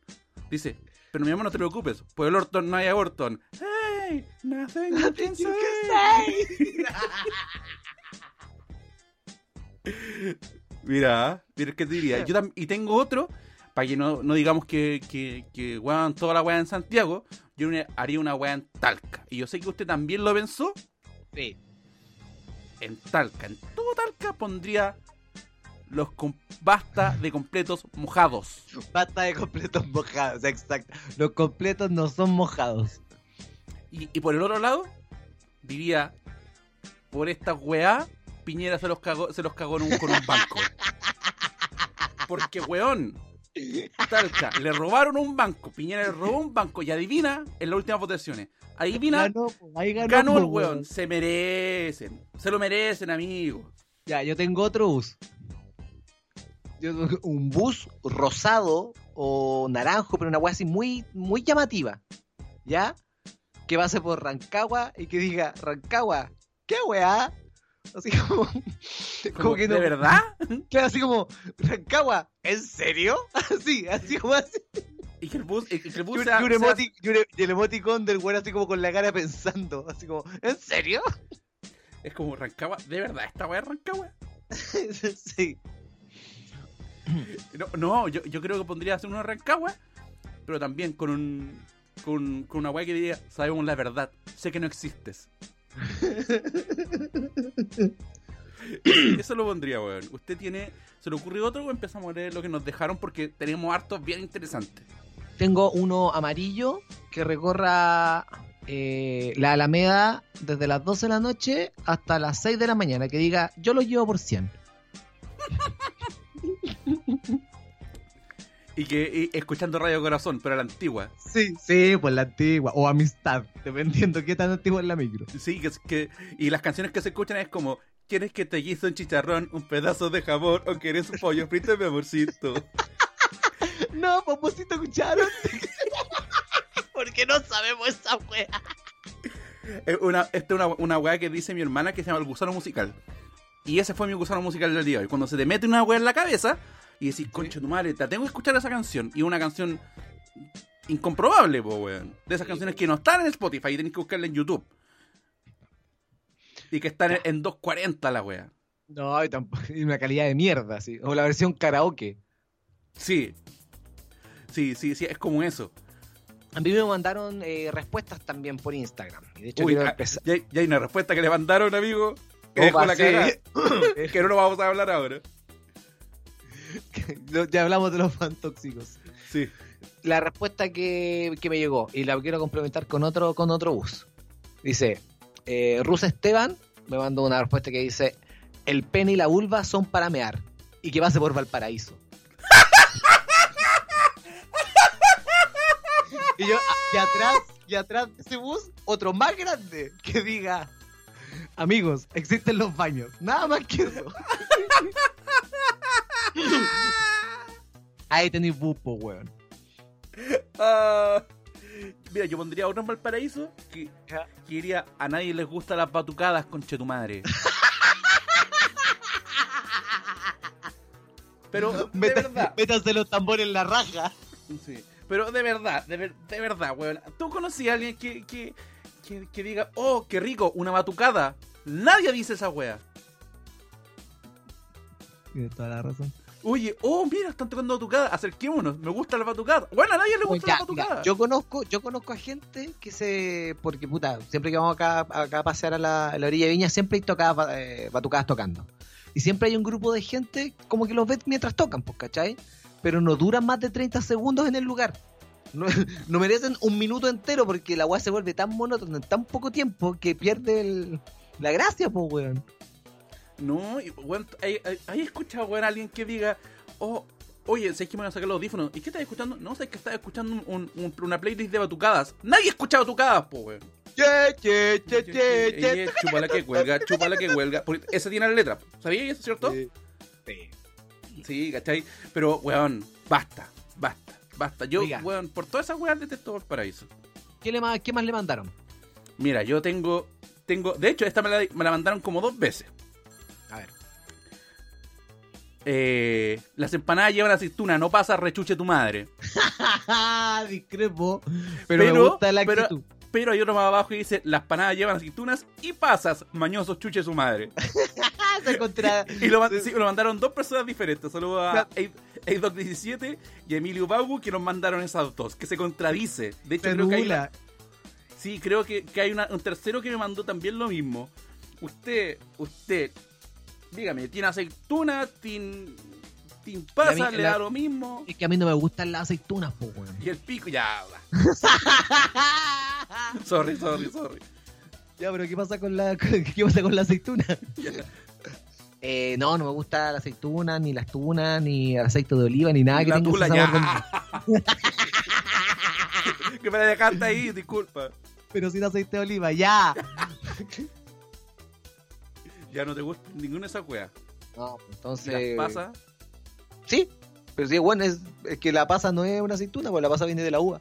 Dice, pero mi amor, no te preocupes. Por el Orton no hay aborto. Hey, nothing you can say. Mira, mira qué te diría. Yo y tengo otro, para que no, no digamos que, que, que weón, toda la weá en Santiago, yo haría una weá en Talca. Y yo sé que usted también lo pensó. Sí. En Talca, en todo Talca pondría los basta de completos mojados. Basta de completos mojados, exacto. Los completos no son mojados. Y, y por el otro lado, diría, por esta weá, Piñera se los cagó, se los cagó en un- con un banco. Porque, weón, Talca, le robaron un banco, Piñera le robó un banco y adivina en las últimas votaciones. Adivina, Ganó, ahí ganó, ganó el weón. Se merecen, se lo merecen, amigos. Ya, yo tengo otro bus. Yo un bus rosado o naranjo, pero una weá así muy, muy llamativa. ¿Ya? Que pase por Rancagua y que diga, Rancagua, ¿qué weá? Así como. Como, que ¿De no- verdad? Claro, así como, Rancagua, ¿en serio? Así, así como así. Y que el bus, y que el bus un, sea- y un sea- emoti- y un- y el emoticón del weón así como con la cara pensando. Así como, ¿en serio? es como Rancagua, ¿de verdad esta weá es Rancagua? sí. No, no yo, yo creo que pondría hacer una Rancagua, pero también con un. Con, con una weá que diría, sabemos la verdad, sé que no existes. Eso lo pondría, weón. ¿Usted tiene. ¿Se le ocurre otro o empezamos a leer lo que nos dejaron? Porque tenemos hartos bien interesantes. Tengo uno amarillo que recorra eh, la Alameda desde las 12 de la noche hasta las 6 de la mañana. Que diga, yo lo llevo por 100. Y que y escuchando Radio Corazón, pero a la antigua. Sí, sí, pues la antigua. O amistad, dependiendo qué tan antigua es la micro. Sí, que, que. Y las canciones que se escuchan es como. ¿Quieres que te guise un chicharrón, un pedazo de jamón o quieres un pollo frito, mi amorcito? No, Poposito, ¿escucharon? Porque no sabemos esa wea. Es una, esta es una, una weá que dice mi hermana que se llama el gusano musical. Y ese fue mi gusano musical del día de hoy. Cuando se te mete una weá en la cabeza y decís, concha tu madre, te tengo que escuchar esa canción. Y una canción incomprobable, po, weón. De esas canciones que no están en Spotify y tenés que buscarla en YouTube. Y que están en, en 240 la weá. No, y, tampoco, y una calidad de mierda, sí. O la versión karaoke. Sí. Sí, sí, sí, es como eso. A mí me mandaron eh, respuestas también por Instagram. Y de hecho, Uy, ah, ya, ya hay una respuesta que le mandaron, amigo. Que dejó la cara. que no lo vamos a hablar ahora. ya hablamos de los fan tóxicos. Sí. La respuesta que, que me llegó, y la quiero complementar con otro, con otro bus. Dice, eh, Rus Esteban me mandó una respuesta que dice, el pene y la vulva son para mear. Y que pase por Valparaíso. y yo, ah, y atrás, y atrás de ese bus, otro más grande que diga, amigos, existen los baños. Nada más que eso. Ahí tenéis bus, po, weón. Ah, mira, yo pondría otro en Valparaíso que, que diría a nadie les gustan las batucadas, conche tu madre. Pero de Meta- verdad, Métanse los tambores en la raja. sí, pero de verdad, de, ver- de verdad, weón. ¿Tú conocías a alguien que, que, que, que diga, oh, qué rico, una batucada? Nadie dice esa wea. Tienes toda la razón. Oye, oh, mira, están tocando batucada, acerquémonos, me gusta la batucada. Bueno, a nadie le gusta Ya, la batucada. mira, yo conozco, yo conozco a gente que se, porque puta, siempre que vamos acá, acá a pasear a la, a la orilla de Viña, siempre hay tocadas, eh, batucadas tocando. Y siempre hay un grupo de gente como que los ve mientras tocan, pues, ¿cachai? Pero no duran más de 30 segundos en el lugar. No, no merecen un minuto entero porque la weá se vuelve tan monótona en tan poco tiempo que pierde el- la gracia, pues, weón. No, weón, ¿hay, hay, hay escuchado, weón, a alguien que diga, oh, oye, ¿sabes que me van a sacar los audífonos? ¿Y qué estás escuchando? No, sabes que estás escuchando un- un- una playlist de batucadas. Nadie ha escuchado batucadas, po, weón. Che, che, che, che, che. Eh, Chúpala que cuelga, chúpala que huelga. Porque esa tiene la letra. ¿Sabías eso, cierto? Sí. Sí, ¿cachai? Pero, weón, basta, basta, basta. Yo, Oiga. weón, por todas esas weas detesto el paraíso. ¿Qué, le ma- ¿Qué más le mandaron? Mira, yo tengo, tengo, de hecho, esta me la, me la mandaron como dos veces. A ver. Eh, las empanadas llevan aceituna, no pasa rechuche tu madre. Discrepo. Pero, me Pero- gusta la pero- actitud. Pero hay otro más abajo y dice, las empanadas llevan aceitunas y pasas, mañosos chuche su madre. Contra... Y lo, man- sí, lo mandaron dos personas diferentes. Saludos a Claro. Eidoc17 y Emilio Baugu que nos mandaron esas dos, que se contradice. De hecho, creo que hay. Sí, creo que, que hay una- un tercero que me mandó también lo mismo. Usted, usted, dígame, ¿tiene aceituna? ¿Tiene, pasa? ¿Le la- da lo mismo? Es que a mí no me gustan las aceitunas, pues, weón. Y el pico, ya. Sorry, sorry, sorry. Ya, pero ¿qué pasa con la, qué pasa con la aceituna? Eh, no, no me gusta la aceituna, ni las tunas, ni el aceite de oliva, ni nada que La tenga tula, que me la dejaste ahí, disculpa. Pero sin aceite de oliva, ya. Ya no te gusta ninguna de esas weas. No, pues, ¿Y entonces. las pasa? Sí, pero sí, bueno, es, es que la pasa no es una aceituna, pues la pasa viene de la uva.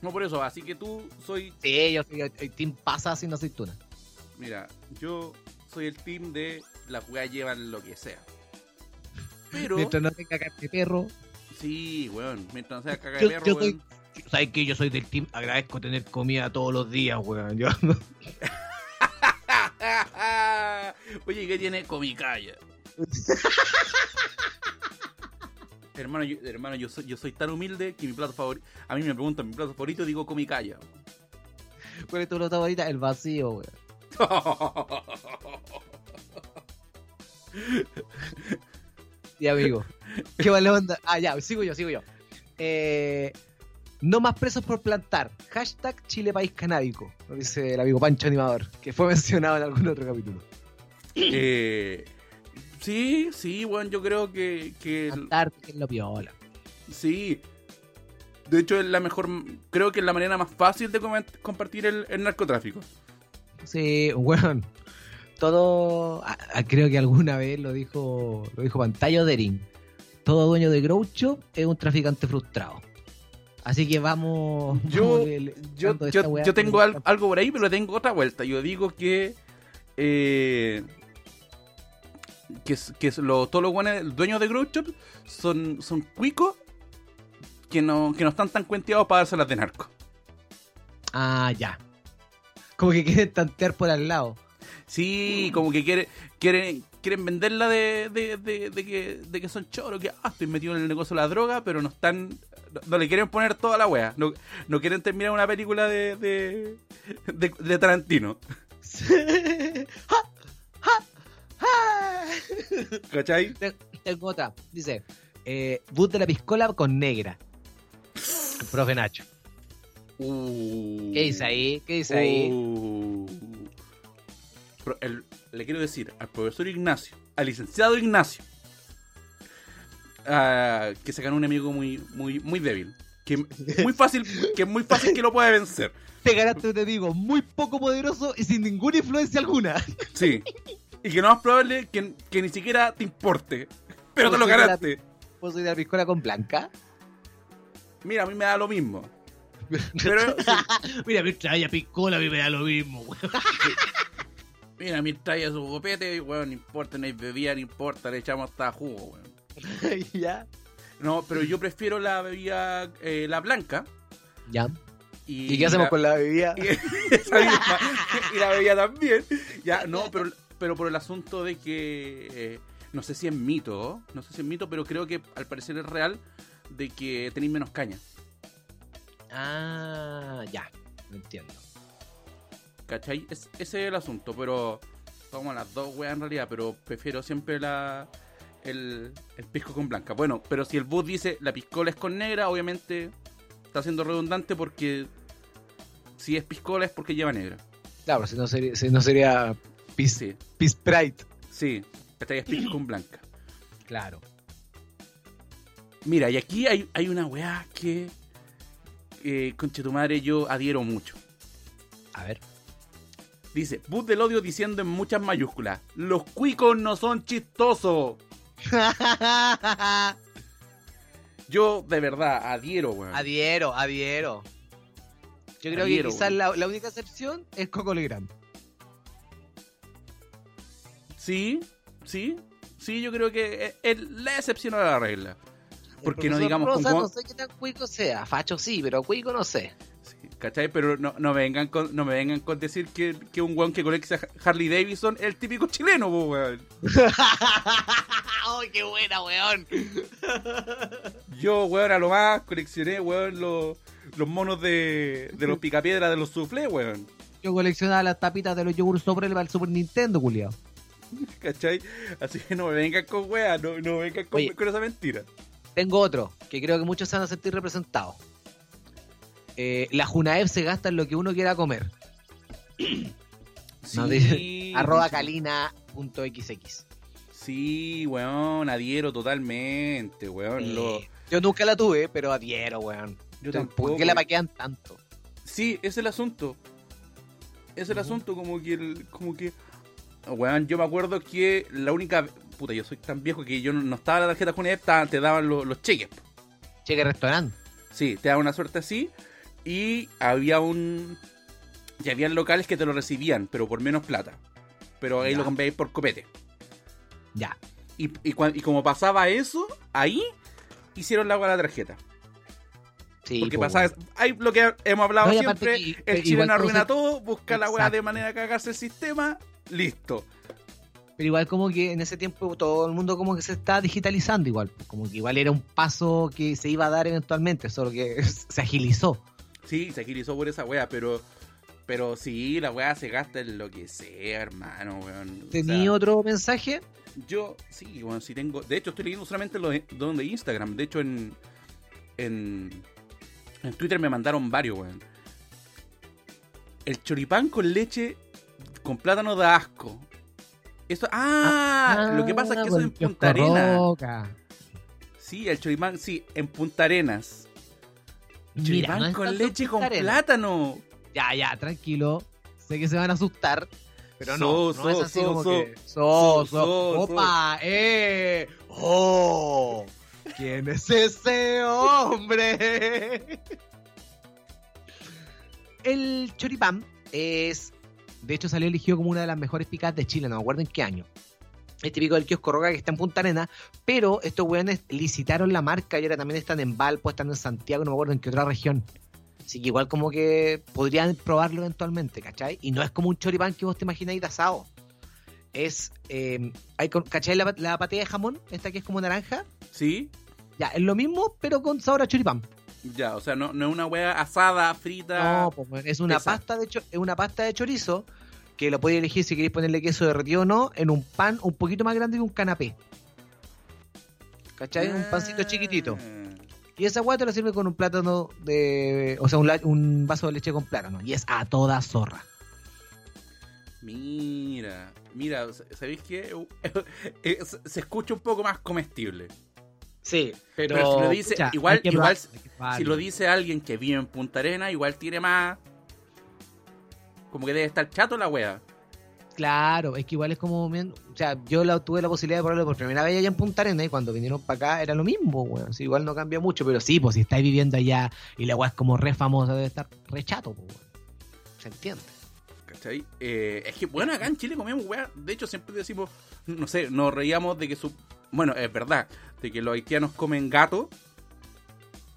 No por eso, así que tú soy. Sí, yo soy el team pasa sin aceituna. Mira, yo soy el team de las weas llevan lo que sea. Pero. Mientras no tenga carne de perro. Sí, weón. Mientras no sea caga de Yo, perro, yo soy. ¿Sabes qué? Yo soy del team, agradezco tener comida todos los días, weón. Yo, Oye, ¿qué tiene comicaya? hermano, yo, hermano yo, soy, yo soy tan humilde que mi plato favorito. A mí me preguntan mi plato favorito digo comicaya. ¿Cuál es tu nota favorita? El vacío, weón. Y amigo. ¿Qué vale onda? Ah, ya, sigo yo, sigo yo. Eh, no más presos por plantar. Hashtag Chile País Canábico. Lo dice el amigo Pancho Animador, que fue mencionado en algún otro capítulo. Eh, sí, sí, bueno, yo creo que, que Plantar en la piola. sí. De hecho, es la mejor. Creo que es la manera más fácil de compartir el, el narcotráfico. Sí, weón. Todo. creo que alguna vez lo dijo. Lo dijo Pantalla Dering. Todo dueño de Grow Shop es un traficante frustrado. Así que vamos. Yo- Yo, yo, tengo al- algo por ahí, pero tengo otra vuelta. Yo digo que. eh, que, lo- todos los buenos dueños de Grow son, son cuicos que no, que no están tan cuenteados para dárselas de narco. Ah, ya. Como que quieren tantear por al lado. Sí, como que quiere, quieren, quieren venderla de, de, de, de que, de que son choros, que ah, estoy metido en el negocio de la droga, pero no están. No, no le quieren poner toda la wea. No, no quieren terminar una película de, de, de, de Tarantino. ¿Cachai? Tengo otra. Dice: eh, Bus de la piscola con negra. El profe Nacho. Uh. ¿Qué dice ahí? ¿Qué dice ahí? El- le quiero decir al profesor Ignacio, al licenciado Ignacio, ah, que se ganó un enemigo muy, muy, muy débil. Que muy fácil, que es muy fácil que lo pueda vencer. Te ganaste un enemigo muy poco poderoso y sin ninguna influencia alguna. Sí. Y que lo más probable es que, que ni siquiera te importe. Pero te lo ganaste. ¿Vos soy de la piscola con blanca? Mira, a mí me da lo mismo. Pero, sí, Mira, mientras haya piscola a mí me da lo mismo, weón. Mira, mi trae su copete, weón, no importa, no hay bebida, no importa, le echamos hasta jugo, weón. ya. No, pero yo prefiero la bebida, eh, la blanca. Ya. ¿Y, ¿Y qué hacemos la- con la bebida? y, la bebida también. Ya, no, pero, pero por el asunto de que, eh, no sé si es mito, no sé si es mito, pero creo que al parecer es real, de que tenéis menos caña. Ah, ya. No entiendo. ¿Cachai? Es- ese es el asunto, pero tomo las dos weas en realidad, pero prefiero siempre la el, el pisco con blanca. Bueno, pero si el bus dice la piscola es con negra, obviamente está siendo redundante porque si es piscola es porque lleva negra. Claro, si no sería, si no sería Pis, Sí, Pis Pride. sí. Esta es pisco con blanca. Claro. Mira, y aquí hay, hay una weá que, eh, conche tu madre, yo adhiero mucho. A ver. Dice, Bus del odio diciendo en muchas mayúsculas, los cuicos no son chistosos. Yo de verdad adhiero, weón. adhiero, adhiero. Yo creo Adhiero, que quizás la, la única excepción es Coco Legrand. Sí, sí, sí, yo creo que es, es la excepción a la regla. Porque no digamos con Rosa, cómo- no sé qué tan cuico sea. Facho sí, pero cuico no sé. ¿Cachai? Pero no, no, me vengan con, no me vengan con decir que, que un weón que colecciona Harley Davidson es el típico chileno, po, weón. ¡Ay, qué buena, weón! Yo, weón, a lo más coleccioné, weón, los, los monos de, de los picapiedras de los soufflés, weón. Yo coleccionaba las tapitas de los yogur sobre el Super Nintendo, culiao. ¿Cachai? Así que no me vengan con weá, no, no me vengan con, Oye. con esa mentira. Tengo otro, que creo que muchos se van a sentir representados. Eh, la Junaev se gasta en lo que uno quiera comer. Dice, Arroba calina.xx. Sí, weón, adhiero totalmente, weón. lo- Yo nunca la tuve, pero adhiero, weón. yo ¿Por tampoco. qué la paquean tanto? Sí, es el asunto. Es el asunto, como que, el- como que, weón, yo me acuerdo que la única, puta, yo soy tan viejo que yo no, estaba en la tarjeta Junaep, te daban los, los cheques. Cheque restaurante. Sí, te daban una suerte así y había un, y habían locales que te lo recibían, pero por menos plata. Pero ahí Ya. lo cambiáis por copete. Ya. Y, y, y como pasaba eso, ahí hicieron la agua de la tarjeta. Sí, Porque po, pasaba, hay lo que hemos hablado No, siempre, que- el chileno arruina todo, busca la weá de manera de cagarse el sistema, listo. Pero igual como que en ese tiempo todo el mundo como que se está digitalizando igual. Como que igual era un paso que se iba a dar eventualmente, solo que se agilizó. Sí, se agilizó por esa weá, pero pero sí, la weá se gasta en lo que sea, hermano, weón. O ¿Tenía sea, otro mensaje? Yo, sí, bueno, sí tengo. De hecho, estoy leyendo solamente lo de, de Instagram. De hecho, en, en. En Twitter me mandaron varios, weón. El choripán con leche con plátano da asco. Eso. ¡Ah! lo que pasa es que eso con en kiosco Punta Arenas. Sí, el choripán, sí, en Punta Arenas. Mira, no con leche con plátano. Ya, ya, tranquilo. Sé que se van a asustar. Pero So, no, no es así so, como so. que... So, So, so, so, opa, eh, oh, ¿quién es ese hombre? El choripán es, de hecho salió elegido como una de las mejores picadas de Chile, no me acuerdo en qué año. Es típico del kiosco Roca que está en Punta Arena, pero estos weones licitaron la marca y ahora también están en Valpo, están en Santiago, no me acuerdo en qué otra región. Así que igual como que podrían probarlo eventualmente, ¿cachai? Y no es como un choripán que vos te imagináis de asado. Es, eh, hay ¿cachai la, la patilla de jamón? Esta que es como naranja. Sí, Ya, es lo mismo, pero con sabor a choripán. ya, o sea, no, no es una weá asada, frita. No, pues, es una pasta de cho- es una pasta de chorizo que lo podéis elegir si queréis ponerle queso derretido o no, en un pan un poquito más grande que un canapé. ¿Cachai? Un pancito Ah. chiquitito. Y esa te lo sirve con un plátano de. O sea, un, la- un vaso de leche con plátano. Y es a toda zorra. Mira, mira, ¿sabéis qué? Se- escucha un poco más comestible. Sí, pero. Pero si lo dice- igual- igual. Si lo dice alguien que vive en Punta Arena, igual tiene más. Como que debe estar chato la wea. Claro, es que igual es como. O sea, yo la, tuve la posibilidad de probarlo por primera vez allá en Punta Arenas y cuando vinieron para acá era lo mismo, weón. Sí, igual no cambia mucho, pero sí, pues si estáis viviendo allá y la weá es como re famosa, debe estar re chato, weón. Se entiende. ¿Cachai? Eh, es que, bueno, acá en Chile comemos wea. De hecho, siempre decimos, no sé, nos reíamos de que su. Bueno, es verdad, de que los haitianos comen gato,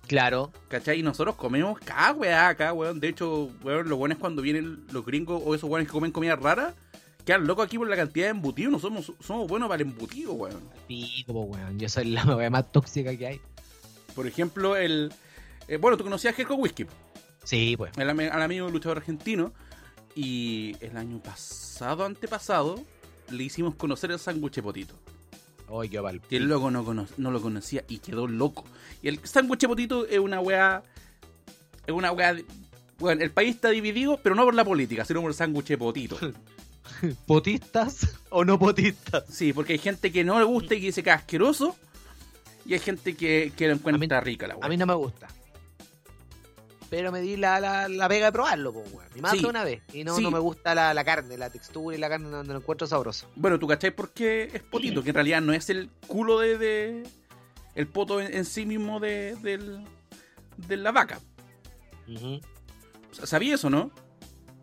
Claro. ¿cachai? Y nosotros comemos cada weá acá, weón. De hecho, weón, lo bueno es cuando vienen los gringos o esos weones que comen comida rara, quedan locos aquí por la cantidad de embutidos. No somos, somos buenos para el embutido, weón. Pico, weón. Yo soy la weá más tóxica que hay. Por ejemplo, el. eh, bueno, tú conocías a Jerko Whisky, Sí, pues. el, al amigo luchador argentino. Y el año pasado, antepasado, le hicimos conocer el sándwich potito. Oye, qué mal. Y el loco no, cono- no lo conocía y quedó loco. Y el sándwich de potito es una weá Es una weá. de- Bueno, el país está dividido, pero no por la política, sino por el sándwich de potito. ¿Potistas o no potistas? Sí, porque hay gente que no le gusta y que dice que es asqueroso. Y hay gente que, que lo encuentra rica la weá. A mí no me gusta. Pero me di la, la, la pega de probarlo, pues, weón. Y más Sí. de una vez. Y no, Sí. no me gusta la, la carne, la textura y la carne no, no lo encuentro sabroso. Bueno, ¿tú cachai por qué es potito? Que en realidad no es el culo de... de- el poto en, en sí mismo de, del- de la vaca. ¿Sabía eso, no?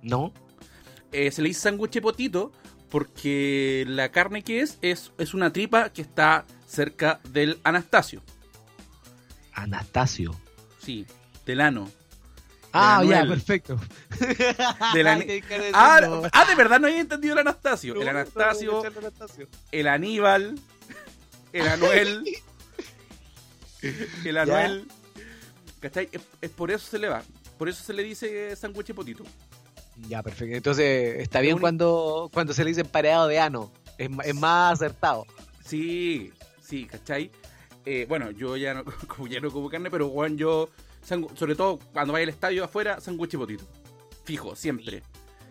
¿No? Eh, se le dice sándwich potito porque la carne que es, es es una tripa que está cerca del Anastasio. Anastasio. Sí, del ano. Ah, ya, perfecto. Ah, ah, de verdad no había entendido el Anastasio. El Anastasio, el Aníbal, el Anuel, el Anuel. ¿Cachai? Es, es por eso se le va. Por eso se le dice sándwich potito. Ya, perfecto. Entonces, está bien un- cuando, cuando se le dice empareado de ano. Es, es más acertado. Sí, sí, ¿cachai? Eh, bueno, yo ya no, como ya no como carne, pero Juan, yo, sobre todo cuando vaya al estadio afuera, sándwich de potito. Fijo, siempre.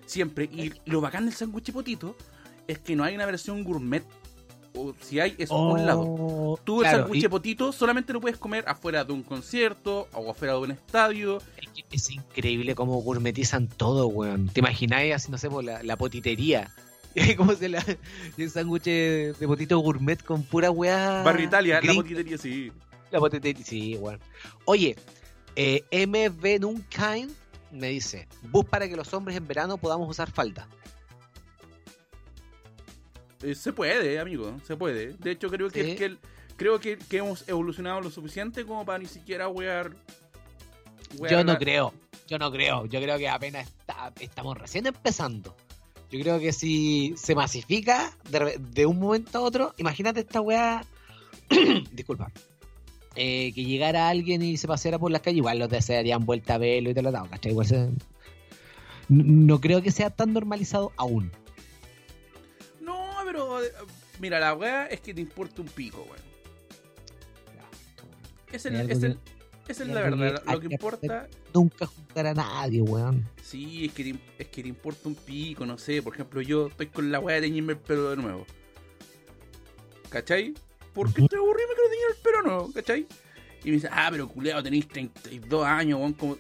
Siempre. Y lo bacán del sándwich potito es que no hay una versión gourmet. O si hay, es un lado. Oh, Tú el sándwich potito solamente lo puedes comer afuera de un concierto o afuera de un estadio. Es, increíble cómo gourmetizan todo, weón. ¿Te imagináis así, no sé, por la, la potitería? ¿Cómo se la. El sándwich de potito gourmet con pura weá. Barrio Italia, la potitería, sí. La potitería, sí, weón. Oye, eh, MV Nunkind me dice: Bus para que los hombres en verano podamos usar falda. Eh, se puede, amigo, se puede. De hecho, creo que, Sí. que el- creo que, que hemos evolucionado lo suficiente como para ni siquiera wear. wear Yo no la- creo, yo no creo. Yo creo que apenas está- estamos recién empezando. Yo creo que si se masifica de, de un momento a otro, imagínate esta weá. Disculpa. Eh, que llegara alguien y se paseara por las calles, igual los desearían vuelta a verlo y te lo dado, ¿cachai? Igual se- No creo que sea tan normalizado aún. No, pero. eh, Mira, la weá es que te importa un pico, weón. Es, el, es, el, que- es la verdad. Lo que importa. Nunca juntar a nadie, weón. Sí, es que, te, es que te importa un pico, no sé. Por ejemplo, yo estoy con la weá de teñirme el pelo de nuevo. ¿Cachai? Porque Ujú. estoy aburrido y me quiero teñir el pelo nuevo, ¿cachai? Y me dice, ah, pero culeado, tenéis 32 años, weón. Como...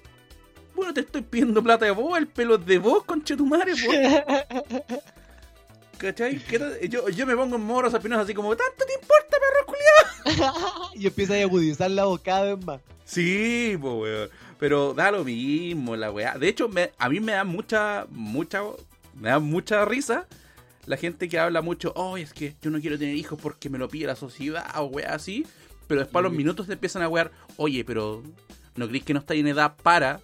Bueno, te estoy pidiendo plata de vos, el pelo de vos, conchetumare, vos. ¿Cachai? Yo, yo me pongo en moros apenas así como, ¿tanto te importa, perro culiado? y empieza a agudizar la voz cada vez más. Sí, pues, weón. Pero da lo mismo la weá. De hecho, me- a mí me da mucha, mucha, me da mucha risa la gente que habla mucho, oh, es que yo no quiero tener hijos porque me lo pide la sociedad o weá así. Pero después a los Sí. minutos te empiezan a wear, oye, pero no crees que no está en edad para.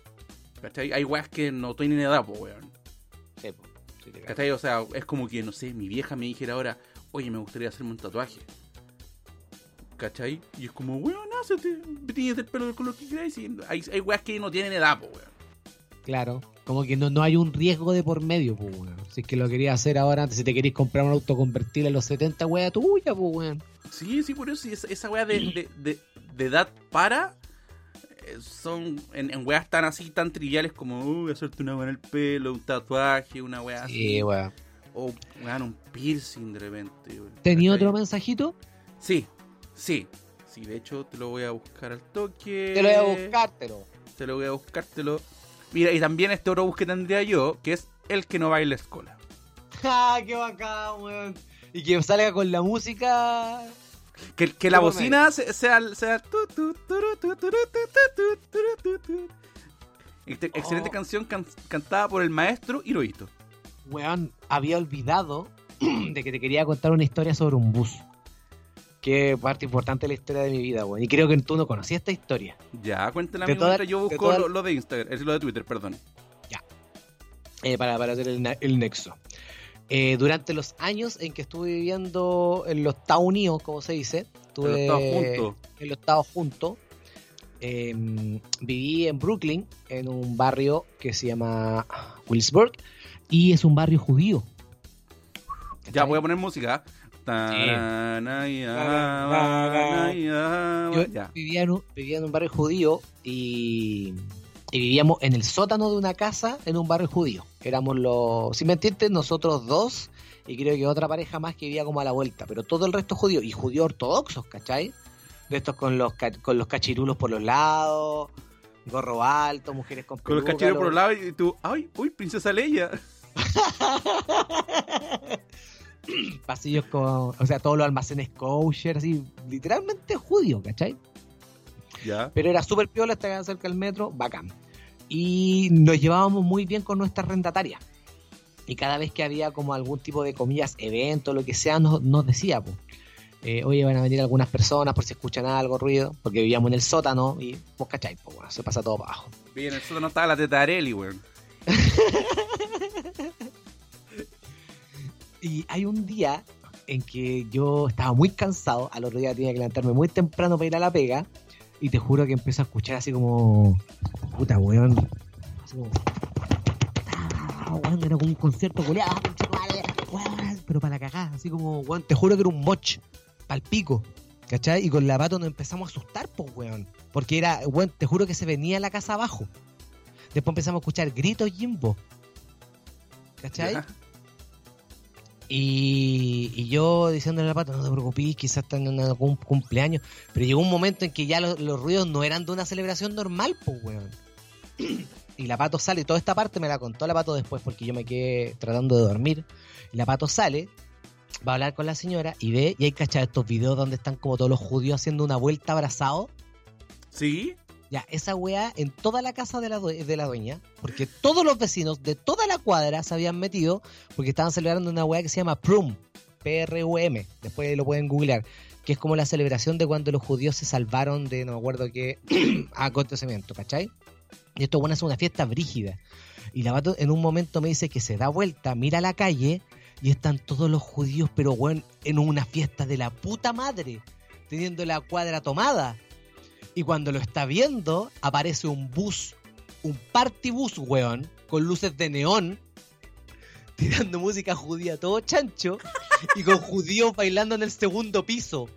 ¿Cachai? Hay weas que no estoy en edad, pues, weón. Sí, po. Sí, te cacho. ¿Cachai? O sea, es como que, no sé, mi vieja me dijera ahora, oye, me gustaría hacerme un tatuaje. ¿Cachai? Y es como, weón, hácete, tienes el pelo del color que queráis. y Hay, hay weas que no tienen edad, pues, weón. Claro, como que no, no hay un riesgo de por medio, pues, weón. Si es que lo querías hacer ahora, antes, si te querías comprar un auto convertible a los 70, wea tuya, pues, weón. Sí, sí, por eso, esa, esa wea de, de, de, de edad para eh, son en, en weas tan así, tan triviales como, uy, hacerte una wea en el pelo, un tatuaje, una wea así. Sí, weón. O, weón, un piercing de repente. weón. ¿Tenía otro mensajito? Sí, sí. Sí, de hecho te lo voy a buscar al toque. Te lo voy a buscártelo. Te lo voy a buscártelo. Mira, y también este otro bus que tendría yo, que es el que no baila escola. ¡Ah, qué bacán, weón! Y que salga con la música. Que, que la ¿Cómo bocina se- sea, sea Excelente Oh. canción can- cantada por el maestro Hirohito. Weón, había olvidado de que te quería contar una historia sobre un bus. Que parte importante de la historia de mi vida, weón. Y creo que tú no conocías esta historia. Ya, toda- mientras yo busco toda- lo, lo de Instagram, es lo de Twitter, perdón. eh, para, para hacer el, el nexo. Eh, durante los años en que estuve viviendo en los Estados Unidos, como se dice, estuve en los Estados juntos. eh, viví en Brooklyn, en un barrio que se llama Williamsburg, y es un barrio judío. Ya voy a poner música. Banaya, Yo vivía en, un, vivía en un barrio judío y y vivíamos en el sótano de una casa en un barrio judío. Éramos los, si me entiendes, nosotros dos y creo que otra pareja más que vivía como a la vuelta, pero todo el resto judío y judíos ortodoxos, ¿cachai? De estos con los, con los cachirulos por los lados, gorro alto, mujeres con Con los cachirulos por los lados y tú, ¡ay! ¡Uy, princesa Leia! Pasillos con, o sea, todos los almacenes kosher, así, literalmente judío, ¿cachai? Ya. Pero era súper piola, estaba cerca del metro, bacán. Y nos llevábamos muy bien con nuestra arrendataria. Y cada vez que había como algún tipo de comillas, evento, lo que sea, nos, nos decía, pues, eh, oye, van a venir algunas personas por si escuchan algo, ruido, porque vivíamos en el sótano y, pues, ¿cachai? Pues, bueno, se pasa todo para abajo. Bien, en el sótano estaba la teta de Areli, weón. y hay un día en que yo estaba muy cansado, al otro día tenía que levantarme muy temprano para ir a la pega, y te juro que empiezo a escuchar así como, puta, weón, así como, ah, weón, era como un concierto weón, pero para la cagada, así como, weón, te juro que era un moch, pal pico, ¿cachai? Y con la pato nos empezamos a asustar, pues, weón, porque era, weón, te juro que se venía la casa abajo. Después empezamos a escuchar gritos Jimbo. ¿Cachai? Y, yo diciéndole a la pata, no te preocupes, quizás están en algún cumpleaños. Pero llegó un momento en que ya los, los ruidos no eran de una celebración normal, pues, weón. Y la pato sale, toda esta parte me la contó la pato después porque yo me quedé tratando de dormir. Y la pato sale, va a hablar con la señora y ve, y hay cachado estos videos donde están como todos los judíos haciendo una vuelta abrazados. ¿Sí? Ya, esa weá en toda la casa de la, de la dueña, porque todos los vecinos de toda la cuadra se habían metido porque estaban celebrando una weá que se llama Prum, P-R-U-M, después lo pueden googlear, que es como la celebración de cuando los judíos se salvaron de no me acuerdo qué acontecimiento, ¿cachai? Y esto bueno es una fiesta brígida. Y la vato en un momento me dice que se da vuelta, mira la calle y están todos los judíos, pero weón, en una fiesta de la puta madre, teniendo la cuadra tomada. Y cuando lo está viendo, aparece un bus, un party bus, weón, con luces de neón, tirando música judía todo chancho, y con judíos bailando en el segundo piso.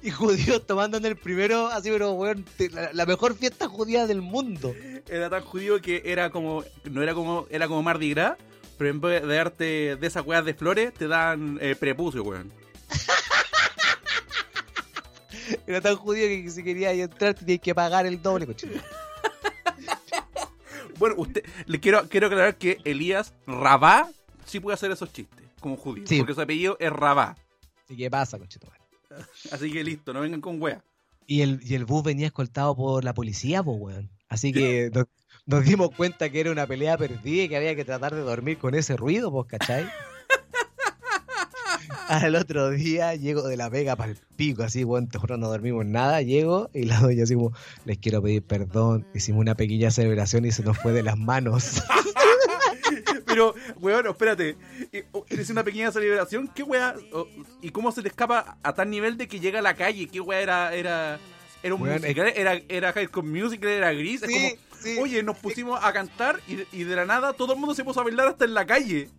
Y judíos tomando en el primero, así, pero, weón, la mejor fiesta judía del mundo. Era tan judío que era como. No era como. Era como Mardi Gras. Pero en vez de darte de esas weas de flores, te dan eh, prepucio, weón. Era tan judío que si quería entrar tenías que pagar el doble, cochino. Bueno, usted. Le quiero, quiero aclarar que Elías Rabá sí puede hacer esos chistes. Como judío. Sí. Porque su apellido es Rabá. Así que pasa, cochino. Así que listo, no vengan con wea. Y el, y el bus venía escoltado por la policía, pues, weón. Así que nos, nos dimos cuenta que era una pelea perdida y que había que tratar de dormir con ese ruido, pues, ¿cachai? Al otro día llego de la pega para el pico, así, weón, te juro, no dormimos nada. Llego y la doña así como, les quiero pedir perdón. Hicimos una pequeña celebración y se nos fue de las manos. Pero, weón, espérate. Eh, oh, Es una pequeña celebración. ¿Qué oh, ¿Y cómo se le escapa a tal nivel de que llega a la calle? ¿Qué wea era? Era, era un Weón, musical, era, era High School Musical, era gris. es como, sí. oye, nos pusimos a cantar y, y de la nada todo el mundo se puso a bailar hasta en la calle.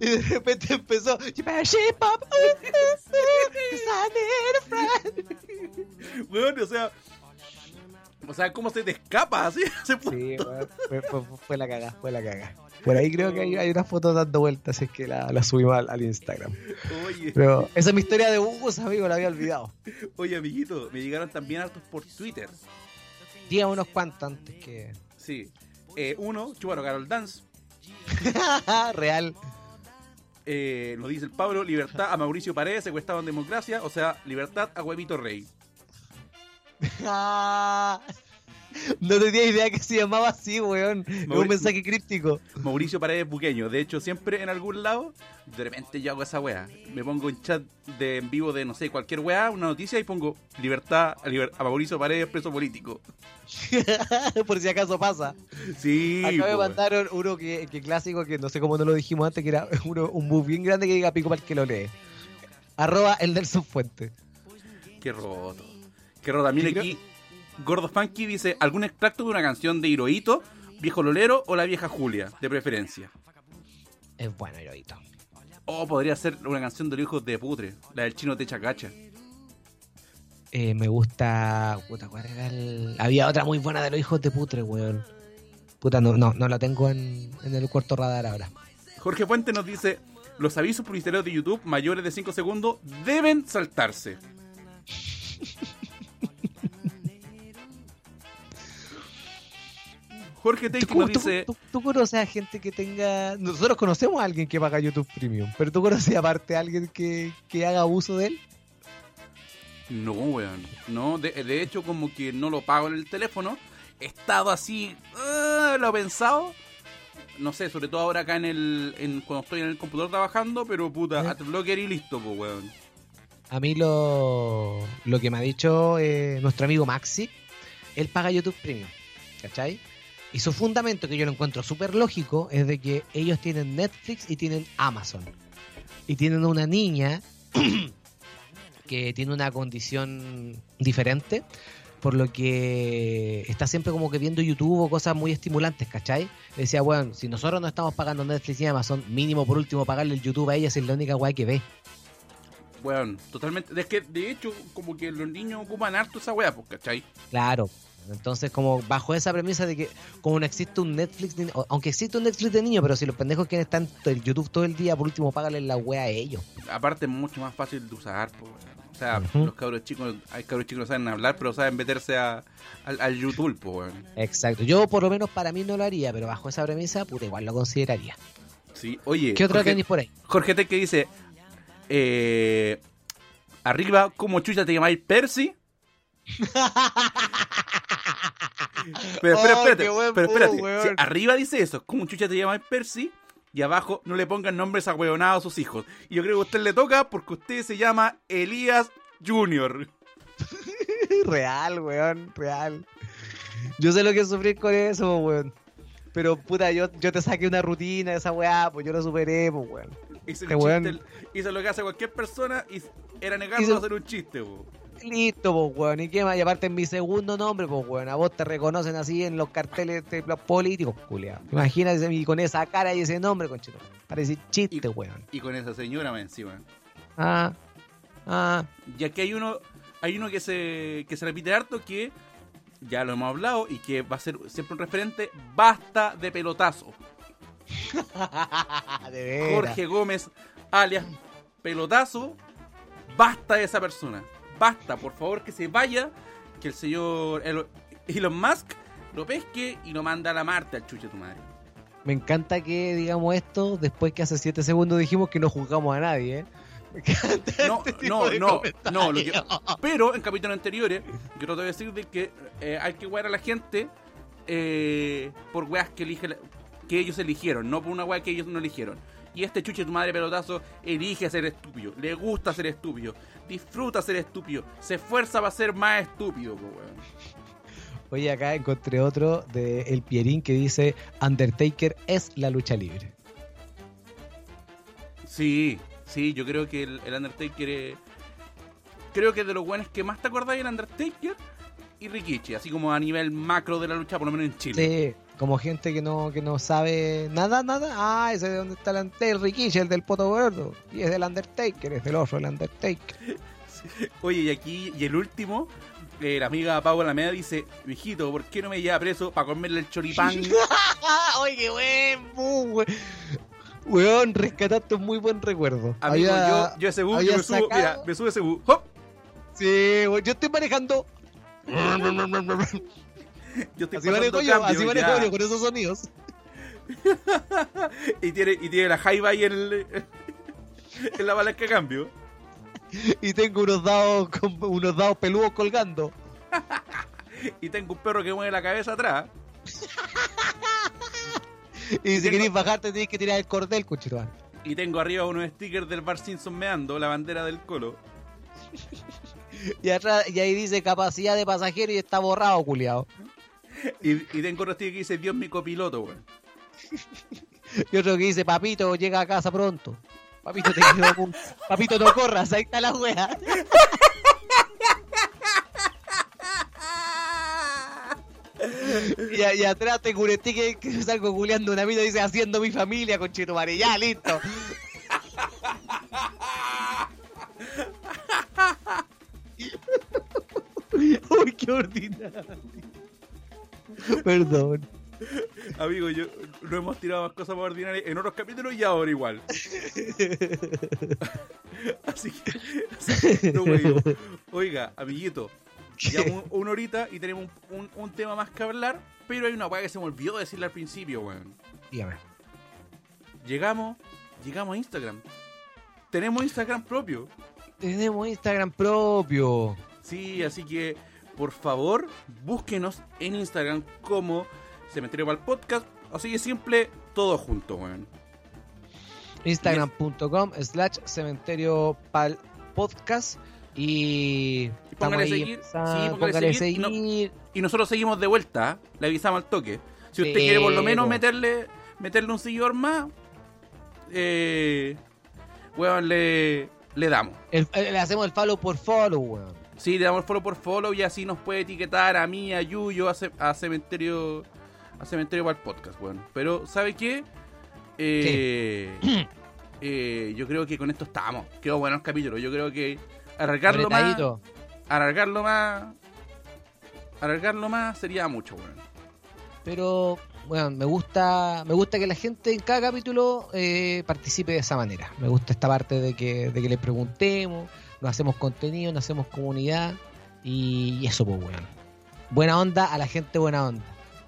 Y de repente empezó, "You better shape up, uh, uh, uh, 'cause I need a friend". Weón, o sea. O sea, ¿cómo se te escapa así? Sí, weón, fue, fue- fue la cagada, fue la cagada. Por ahí creo que hay, hay una foto dando vueltas, es que la, la subimos al, al Instagram. Oye, Pero esa es mi historia de bus, amigo, la había olvidado. oye, amiguito, me llegaron también hartos por Twitter. Diga unos cuantos antes que. Sí. Eh, uno, Chubaro Carol Dance. Real. Eh, nos dice el Pablo, libertad a Mauricio Paredes, secuestrado en democracia, o sea, libertad a Huevito Rey. No tenía idea que se llamaba así, weón. Es un mensaje críptico. Mauricio Paredes Buqueño. De hecho, siempre en algún lado, de repente yo hago esa weá. Me pongo en chat de en vivo de, no sé, cualquier weá, una noticia y pongo libertad a, liber- a Mauricio Paredes, preso político. Por si acaso pasa. Sí. Acá me po, mandaron uno que, que clásico, que no sé cómo no lo dijimos antes, que era uno, un bus bien grande que diga pico para el que lo lee. Arroba el Nelson Fuente. Qué roto. Qué roto. Creo- aquí, Gordo Funky dice, ¿algún extracto de una canción de Hirohito, Viejo Lolero o La Vieja Julia, de preferencia? Es bueno, Heroito. O podría ser una canción de los hijos de putre, la del chino Techa Cacha. Eh, me gusta. Puta, ¿cuál era el.? Había otra muy buena de los hijos de putre, weón. Puta, no, no, no la tengo en, en el cuarto radar ahora. Jorge Fuente nos dice: Los avisos publicitarios de YouTube mayores de 5 segundos deben saltarse. Jorge Take ¿Tú, nos dice: tú- tú conoces a gente que tenga. Nosotros conocemos a alguien que paga YouTube Premium, pero tú conoces aparte a alguien que, que haga uso de él. No, weón. No, de, de hecho, como que no lo pago en el teléfono. He estado así, ah, lo he pensado. No sé, sobre todo ahora acá en el. En, cuando estoy en el computador trabajando, pero puta, ¿Eh? adblocker y listo, pues, weón. A mí lo, lo que me ha dicho eh, nuestro amigo Maxi, él paga YouTube Premium, ¿cachai? Y su fundamento, que yo lo encuentro súper lógico, es de que ellos tienen Netflix y tienen Amazon. Y tienen una niña que tiene una condición diferente, por lo que está siempre como que viendo YouTube o cosas muy estimulantes, ¿cachai? Le decía, bueno, si nosotros no estamos pagando Netflix y Amazon, mínimo por último pagarle el YouTube a ella si es la única guay que ve. Weón, totalmente. Es que, de hecho, como que los niños ocupan harto esa weá, pues, ¿cachai? Claro. Entonces, como bajo esa premisa de que como no existe un Netflix, de- aunque existe un Netflix de niños, pero si los pendejos quieren estar en YouTube todo el día, por último, págale la wea a ellos. Aparte, es mucho más fácil de usar, weón. O sea, los cabros chicos, hay cabros chicos que no saben hablar, pero saben meterse a, al, al YouTube, pues, weón. Exacto. Yo, por lo menos, para mí no lo haría, pero bajo esa premisa, puta, igual lo consideraría. Sí, oye. ¿Qué otra Jorge- tenéis por ahí? Jorge T que dice eh, arriba como chucha te llamáis Percy pero espera, ¡Ay, espérate, pero espérate. weón! Si arriba dice eso, como chucha te llamáis Percy y abajo no le pongan nombres ahueonados a sus hijos. Y yo creo que a usted le toca porque usted se llama Elías Junior. real, weón, real. Yo sé lo que es sufrir con eso, weón. Pero, puta, yo, yo te saqué una rutina de esa weá, pues yo lo superé, pues, weón. Hizo, el Este weón- chiste, lo que hace cualquier persona y era negarlo Hizo- a hacer un chiste. po. Listo, pues, weón. ¿Y qué más? Y aparte en mi segundo nombre, pues, weón. A vos te reconocen así en los carteles de los políticos, culiao. Imagínate y con esa cara y ese nombre, conchito. Parece chiste, Y- weón. Y con esa señora más encima. Ah, ah. Y aquí hay uno, hay uno que se, que se repite harto que ya lo hemos hablado y que va a ser siempre un referente, basta de pelotazo. de. Jorge Gómez, alias pelotazo, basta de esa persona. Basta, por favor, que se vaya, que el señor Elo- Elon Musk lo pesque y lo manda a la Marte al chuche tu madre. Me encanta que digamos esto después que hace 7 segundos dijimos que no juzgamos a nadie, ¿eh? No, este no, de no, no, lo que- pero en capítulos anteriores, yo trato de decir de que eh, hay que wear a la gente eh, por weas que, elige la- que ellos eligieron, no por una wea que ellos no eligieron. Y este chuche tu madre pelotazo elige ser estúpido, le gusta ser estúpido, disfruta ser estúpido, se esfuerza para ser más estúpido, po, weón. Oye, acá encontré otro de El Pierín que dice Undertaker es la lucha libre. Sí, sí, yo creo que el, el Undertaker es- Creo que de los buenos que más te acordáis el Undertaker y Rikichi, así como a nivel macro de la lucha, por lo menos en Chile. Sí, como gente que no, que no sabe nada, nada. Ah, ese de donde está el, el Rikishi, el del poto gordo. Y es del Undertaker, es del otro, el Undertaker. Oye, y aquí, y el último, eh, la amiga Paula Alameda dice, viejito, ¿por qué no me lleva preso para comerle el choripán? Oye, qué buen, bu, we- Weón, rescataste un muy buen recuerdo. Amigo, Había- yo, yo ese bus, yo me subo, sacado- mira, me subo ese bus, ¡hop! Sí, yo estoy manejando. Yo estoy Así manejo yo, así manejo yo, con esos sonidos. y, tiene, y tiene la jaiba ahí en, el- en la palanca de cambio. Y tengo unos dados, con- unos dados peludos colgando. Y tengo un perro que mueve la cabeza atrás. Y si Tengo- queréis bajarte, tenéis que tirar el cordel, cuchirón. Y tengo arriba unos stickers del Bar Simpson meando, la bandera del colo. Y atrás, y ahí dice capacidad de pasajero y está borrado, culiao. Y, y tengo otro sticker que dice Dios mi copiloto, weón. Y otro que dice, papito, llega a casa pronto. Papito, te quiero mucho. Papito, no corras, ahí está la wea. Y, y atrás tengo un sticker que salgo culeando una vida y dice, haciendo mi familia, con Chetumare. Ya, listo. Qué ordinario. Perdón. Amigo, yo no hemos tirado más cosas más ordinarias en otros capítulos y ahora igual. así que, así que no. Oiga, amiguito, llevamos un- una horita y tenemos un, un- un tema más que hablar, pero hay una weá que se me olvidó decirle al principio, weón. Dígame. Llegamos, llegamos a Instagram. Tenemos Instagram propio. Tenemos Instagram propio. Sí, así que por favor, búsquenos en Instagram como Cementerio el Podcast. Así de simple, todo junto, weón. Instagram.com slash cementerio pal podcast y Y póngale ahí seguir, sí, póngale seguir, seguir. no- Y nosotros seguimos de vuelta, ¿eh? le avisamos al toque. Si usted quiere por lo menos meterle meterle un seguidor más, eh, weón, le, le damos. El- le hacemos el follow por follow, weón. Sí, le damos follow por follow y así nos puede etiquetar a mí, a Yuyo, a, Ce- a Cementerio a Cementerio para el podcast, weón. Pero, ¿sabe qué? Eh, eh, yo creo que con esto estamos. Quedó bueno el capítulo. Yo creo que alargarlo más, alargarlo más, alargarlo más sería mucho, weón. Pero, bueno, me gusta, me gusta que la gente en cada capítulo eh, participe de esa manera. Me gusta esta parte de que, de que les preguntemos, nos hacemos contenido, nos hacemos comunidad y, y eso, pues, weón. Buena onda a la gente, buena onda.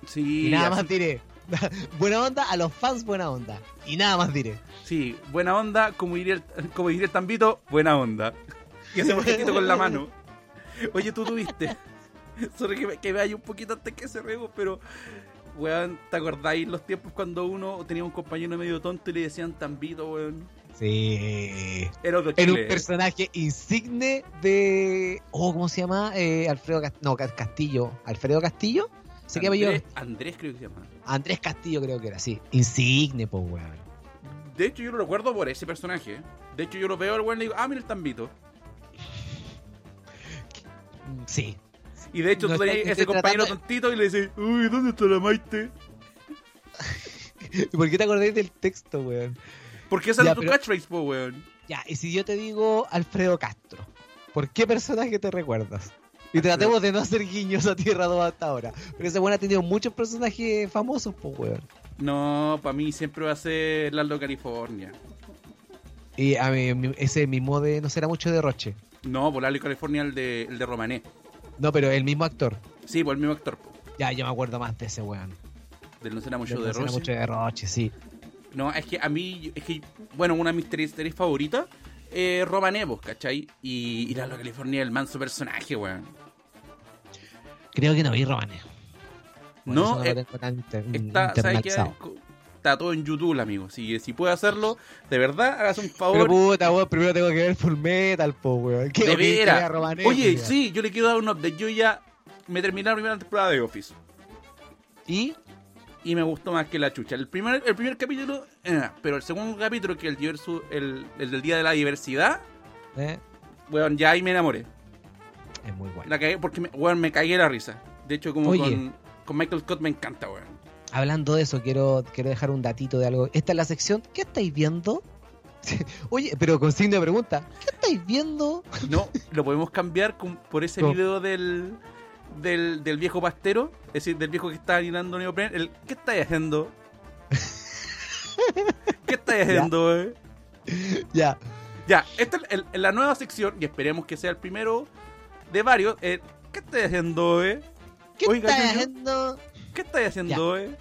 Sí, Y nada así- más diré. buena onda a los fans, buena onda. Y nada más diré. sí, buena onda, como diría el, como diría el tambito, buena onda. Y hacemos gestito con la mano. Oye, tú tuviste. Sorry que me, que vaya un poquito antes que se rego, pero. Weón, ¿te acordáis los tiempos cuando uno tenía un compañero medio tonto y le decían tambito, weón? Sí. Era otro Era un personaje insigne de. Oh, ¿cómo se llama? Eh, Alfredo Castillo. No, Ca- Castillo. ¿Alfredo Castillo? ¿Se? Andrés, Andrés creo que se llama. Andrés Castillo creo que era, sí. Insigne, pues, weón. De hecho, yo lo recuerdo por ese personaje. De hecho, yo lo veo al weón y digo, ah, mira el tambito. Sí. Y de hecho, No tú tenías ese compañero tratando tontito y le dices, uy, ¿dónde está la Maite? ¿Por qué te acordáis del texto, weón? Porque esa Ya, es tu pero- catchphrase, po, weón. Ya, y si yo te digo Alfredo Castro, ¿por qué personaje te recuerdas? Y Alfredo. tratemos de no hacer guiños a Tierra 2 hasta ahora. Pero ese weón ha tenido muchos personajes famosos, pues, weón. No, para mí siempre va a ser Lalo California. Y a mí, ese mismo de no será mucho de Roche. No, por Lalo California el de, el de Romané. No, pero el mismo actor. Sí, por el mismo actor. po. Ya, yo me acuerdo más de ese weón. Del No será mucho No de será mucho de Roche, sí. No, es que a mí, es que, bueno, una de mis series series favoritas es Romané, pues, ¿cachai? Y, y Lalo California el manso personaje, weón. Creo que no vi Romane. Por No, eh, Está, ¿sabes qué? internalizado. Está todo en YouTube, amigo. Que si puede hacerlo, de verdad, hagas un Pero favor. puta, weón, primero tengo que ver Full Metal, po, weón. ¿Qué de veras. Oye, sí, yo le quiero dar un update. Yo ya me terminé la primera temporada de Office. ¿Y? Y me gustó más que la chucha. El primer, el primer capítulo, eh, pero el segundo capítulo, que el, diverso- el, el del Día de la Diversidad, ¿Eh? weón, ya ahí me enamoré. Es muy bueno. La cagué porque, me, weón, me cagué la risa. De hecho, como con, con Michael Scott me encanta, weón. Hablando de eso, quiero, quiero dejar un datito de algo. Esta es la sección. ¿Qué estáis viendo? Oye, pero con signo de pregunta. ¿Qué estáis viendo? No, lo podemos cambiar con- por ese No. video del, del, del viejo pastero, es decir, del viejo que está anidando neopren. El, ¿Qué estáis haciendo? ¿Qué estáis haciendo, eh? Ya. Ya, esta es el- el- la nueva sección, y esperemos que sea el primero de varios. eh, ¿Qué estáis haciendo, eh? ¿Qué estáis haciendo? ¿Qué estáis haciendo, eh?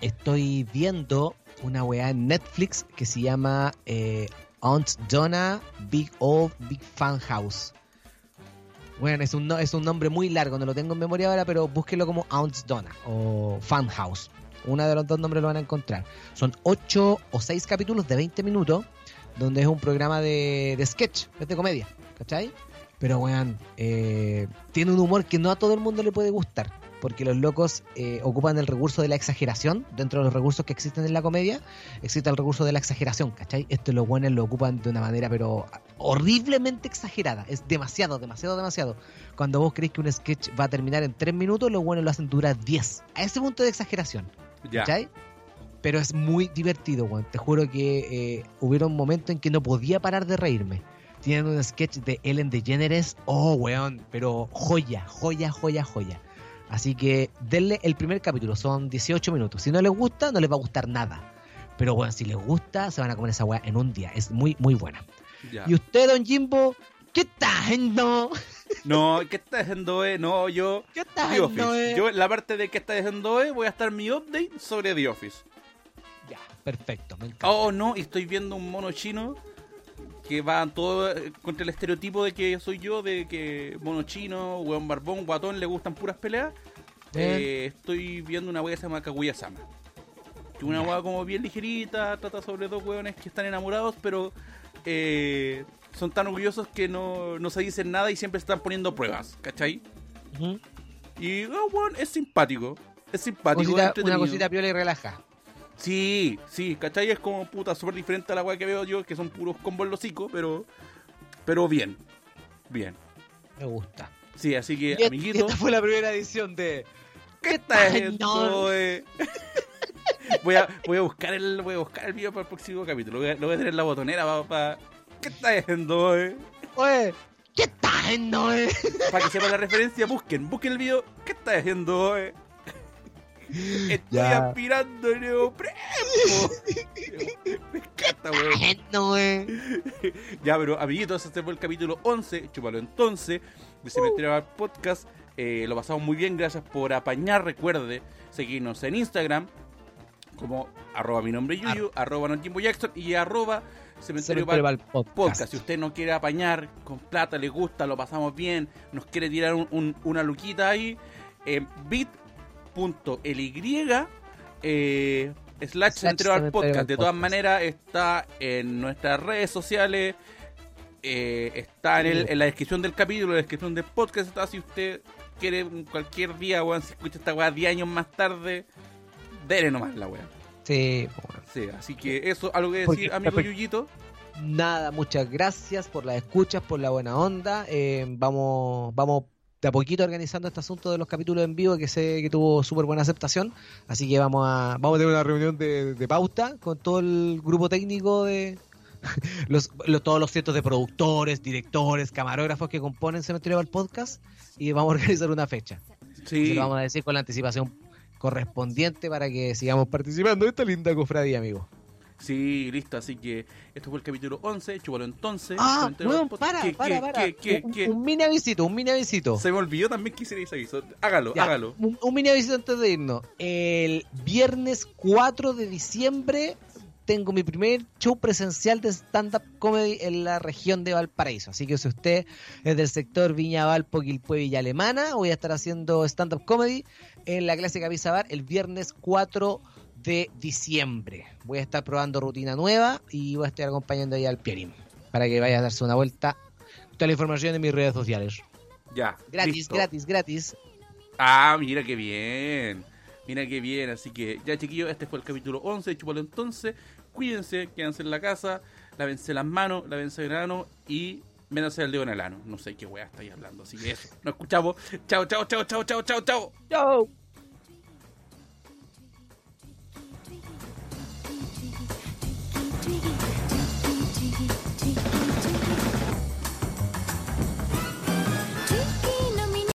Estoy viendo una weá en Netflix que se llama eh, Aunt Donna Big Old Big Fan House. Bueno, es un, no- es un nombre muy largo, no lo tengo en memoria ahora, pero búsquelo como Aunt Donna o Fan House. Una de los dos nombres lo van a encontrar. Son 8 o 6 capítulos de 20 minutos, donde es un programa de, de sketch, de comedia, ¿cachai? Pero, weón, eh, tiene un humor que no a todo el mundo le puede gustar porque los locos eh, ocupan el recurso de la exageración. Dentro de los recursos que existen en la comedia, existe el recurso de la exageración, ¿cachai? Esto los buenos lo ocupan de una manera, pero horriblemente exagerada. Es demasiado, demasiado, demasiado. Cuando vos creéis que un sketch va a terminar en 3 minutos, los buenos lo hacen durar 10. A ese punto de exageración. ¿cachai? Pero es muy divertido, weón. Te juro que eh, hubieron momentos en que no podía parar de reírme. tienen un sketch de Ellen DeGeneres. Oh, weón, pero joya, joya, joya, joya. Así que denle el primer capítulo, son 18 minutos. Si no les gusta, no les va a gustar nada. Pero bueno, si les gusta, se van a comer esa weá en un día. Es muy, muy buena. Ya. Y usted, don Jimbo, ¿qué está haciendo? No, ¿qué está haciendo, eh? No, yo. ¿Qué está haciendo? Eh? Yo, en la parte de qué está haciendo, eh, voy a estar mi update sobre The Office. Ya, perfecto, me encanta. Oh, no, y estoy viendo un mono chino que va todo eh, contra el estereotipo de que soy yo, de que mono chino, hueón barbón, guatón, le gustan puras peleas. Eh, estoy viendo una wea que se llama Kaguya Sama. Que una wea como bien ligerita, trata sobre dos hueones que están enamorados, pero eh, son tan orgullosos que no, no se dicen nada y siempre están poniendo pruebas, ¿cachai? Y, oh, es simpático. Es simpático, Cosita- una cosita piola y relaja. Sí, sí, ¿cachai? Es como puta súper diferente a la weá que veo yo, que son puros combos en los hocico, pero. Pero bien. Bien. Me gusta. Sí, así que, Y amiguito, esta fue la primera edición de ¿qué está esto? no. eh? voy, a, voy a buscar el voy a buscar el video para el próximo capítulo. Lo voy a, lo voy a tener en la botonera para. ¿Qué está haciendo, eh? Oye, ¿qué está haciendo, eh? Para que sepan la referencia, busquen, busquen el video. ¿Qué está haciendo, eh? Estoy Ya. aspirando neopreno. Me encanta, weón. eh? Ya, pero amiguitos, este fue el capítulo 11, chúpalo entonces, de Cementerio al Podcast. Eh, lo pasamos muy bien, gracias por apañar. Recuerde seguirnos en Instagram como arroba mi nombre Yuyu, arroba no Jimbo Jackson y arroba Cementerio Cementerio Podcast. Podcast. Si usted no quiere apañar con plata, le gusta, lo pasamos bien, nos quiere tirar un- un- una luquita ahí, en bit.ly eh, slash Cementerio al Podcast. De todas Podcast. maneras, está en nuestras redes sociales, eh, está en, el- en la descripción del capítulo, en la descripción del podcast. Está si usted quiere cualquier día, weón, si escucha esta weá 10 años más tarde, dele nomás la weá. Sí, bueno. Sí, así que eso, algo que Porque- decir, amigo Yuyito. Nada, muchas gracias por las escuchas, por la buena onda. Eh, vamos, vamos de a poquito organizando este asunto de los capítulos en vivo que sé que tuvo súper buena aceptación. Así que vamos a, vamos a tener una reunión de, de pauta con todo el grupo técnico de los, los- todos los cientos de productores, directores, camarógrafos que componen Cementerio del Podcast y vamos a organizar una fecha. Se Sí, lo vamos a decir con la anticipación correspondiente para que sigamos participando de esta linda cofradía, amigo. Sí, listo. Así que esto fue el capítulo 11. Chúpalo entonces. Ah, Podcast. para, ¿Qué, para, para. qué, qué, un, mini avisito, un mini avisito. Se me olvidó también que hiciera ese aviso. Hágalo, Ya, hágalo. Un, un mini aviso antes de irnos. El viernes 4 de diciembre tengo mi primer show presencial de stand-up comedy en la región de Valparaíso. Así que si usted es del sector Viña Valpo, Quilpue, Villa Alemana, voy a estar haciendo stand-up comedy en la clásica Visa Bar el viernes 4 de diciembre. Voy a estar probando rutina nueva y voy a estar acompañando ahí al Pierín para que vaya a darse una vuelta. Toda la información en mis redes sociales. Ya. Gratis, listo. gratis, gratis. Ah, mira qué bien. Mira qué bien. Así que ya, chiquillos, este fue el capítulo 11 de Chúpalo entonces. Cuídense, quédense en la casa, lávense las manos, lávense el ano y métanse el dedo en el ano. No sé qué weá estáis hablando. Así que eso. Nos escuchamos. Chao, chao, chao, chao, chao, chao, chao. Chao.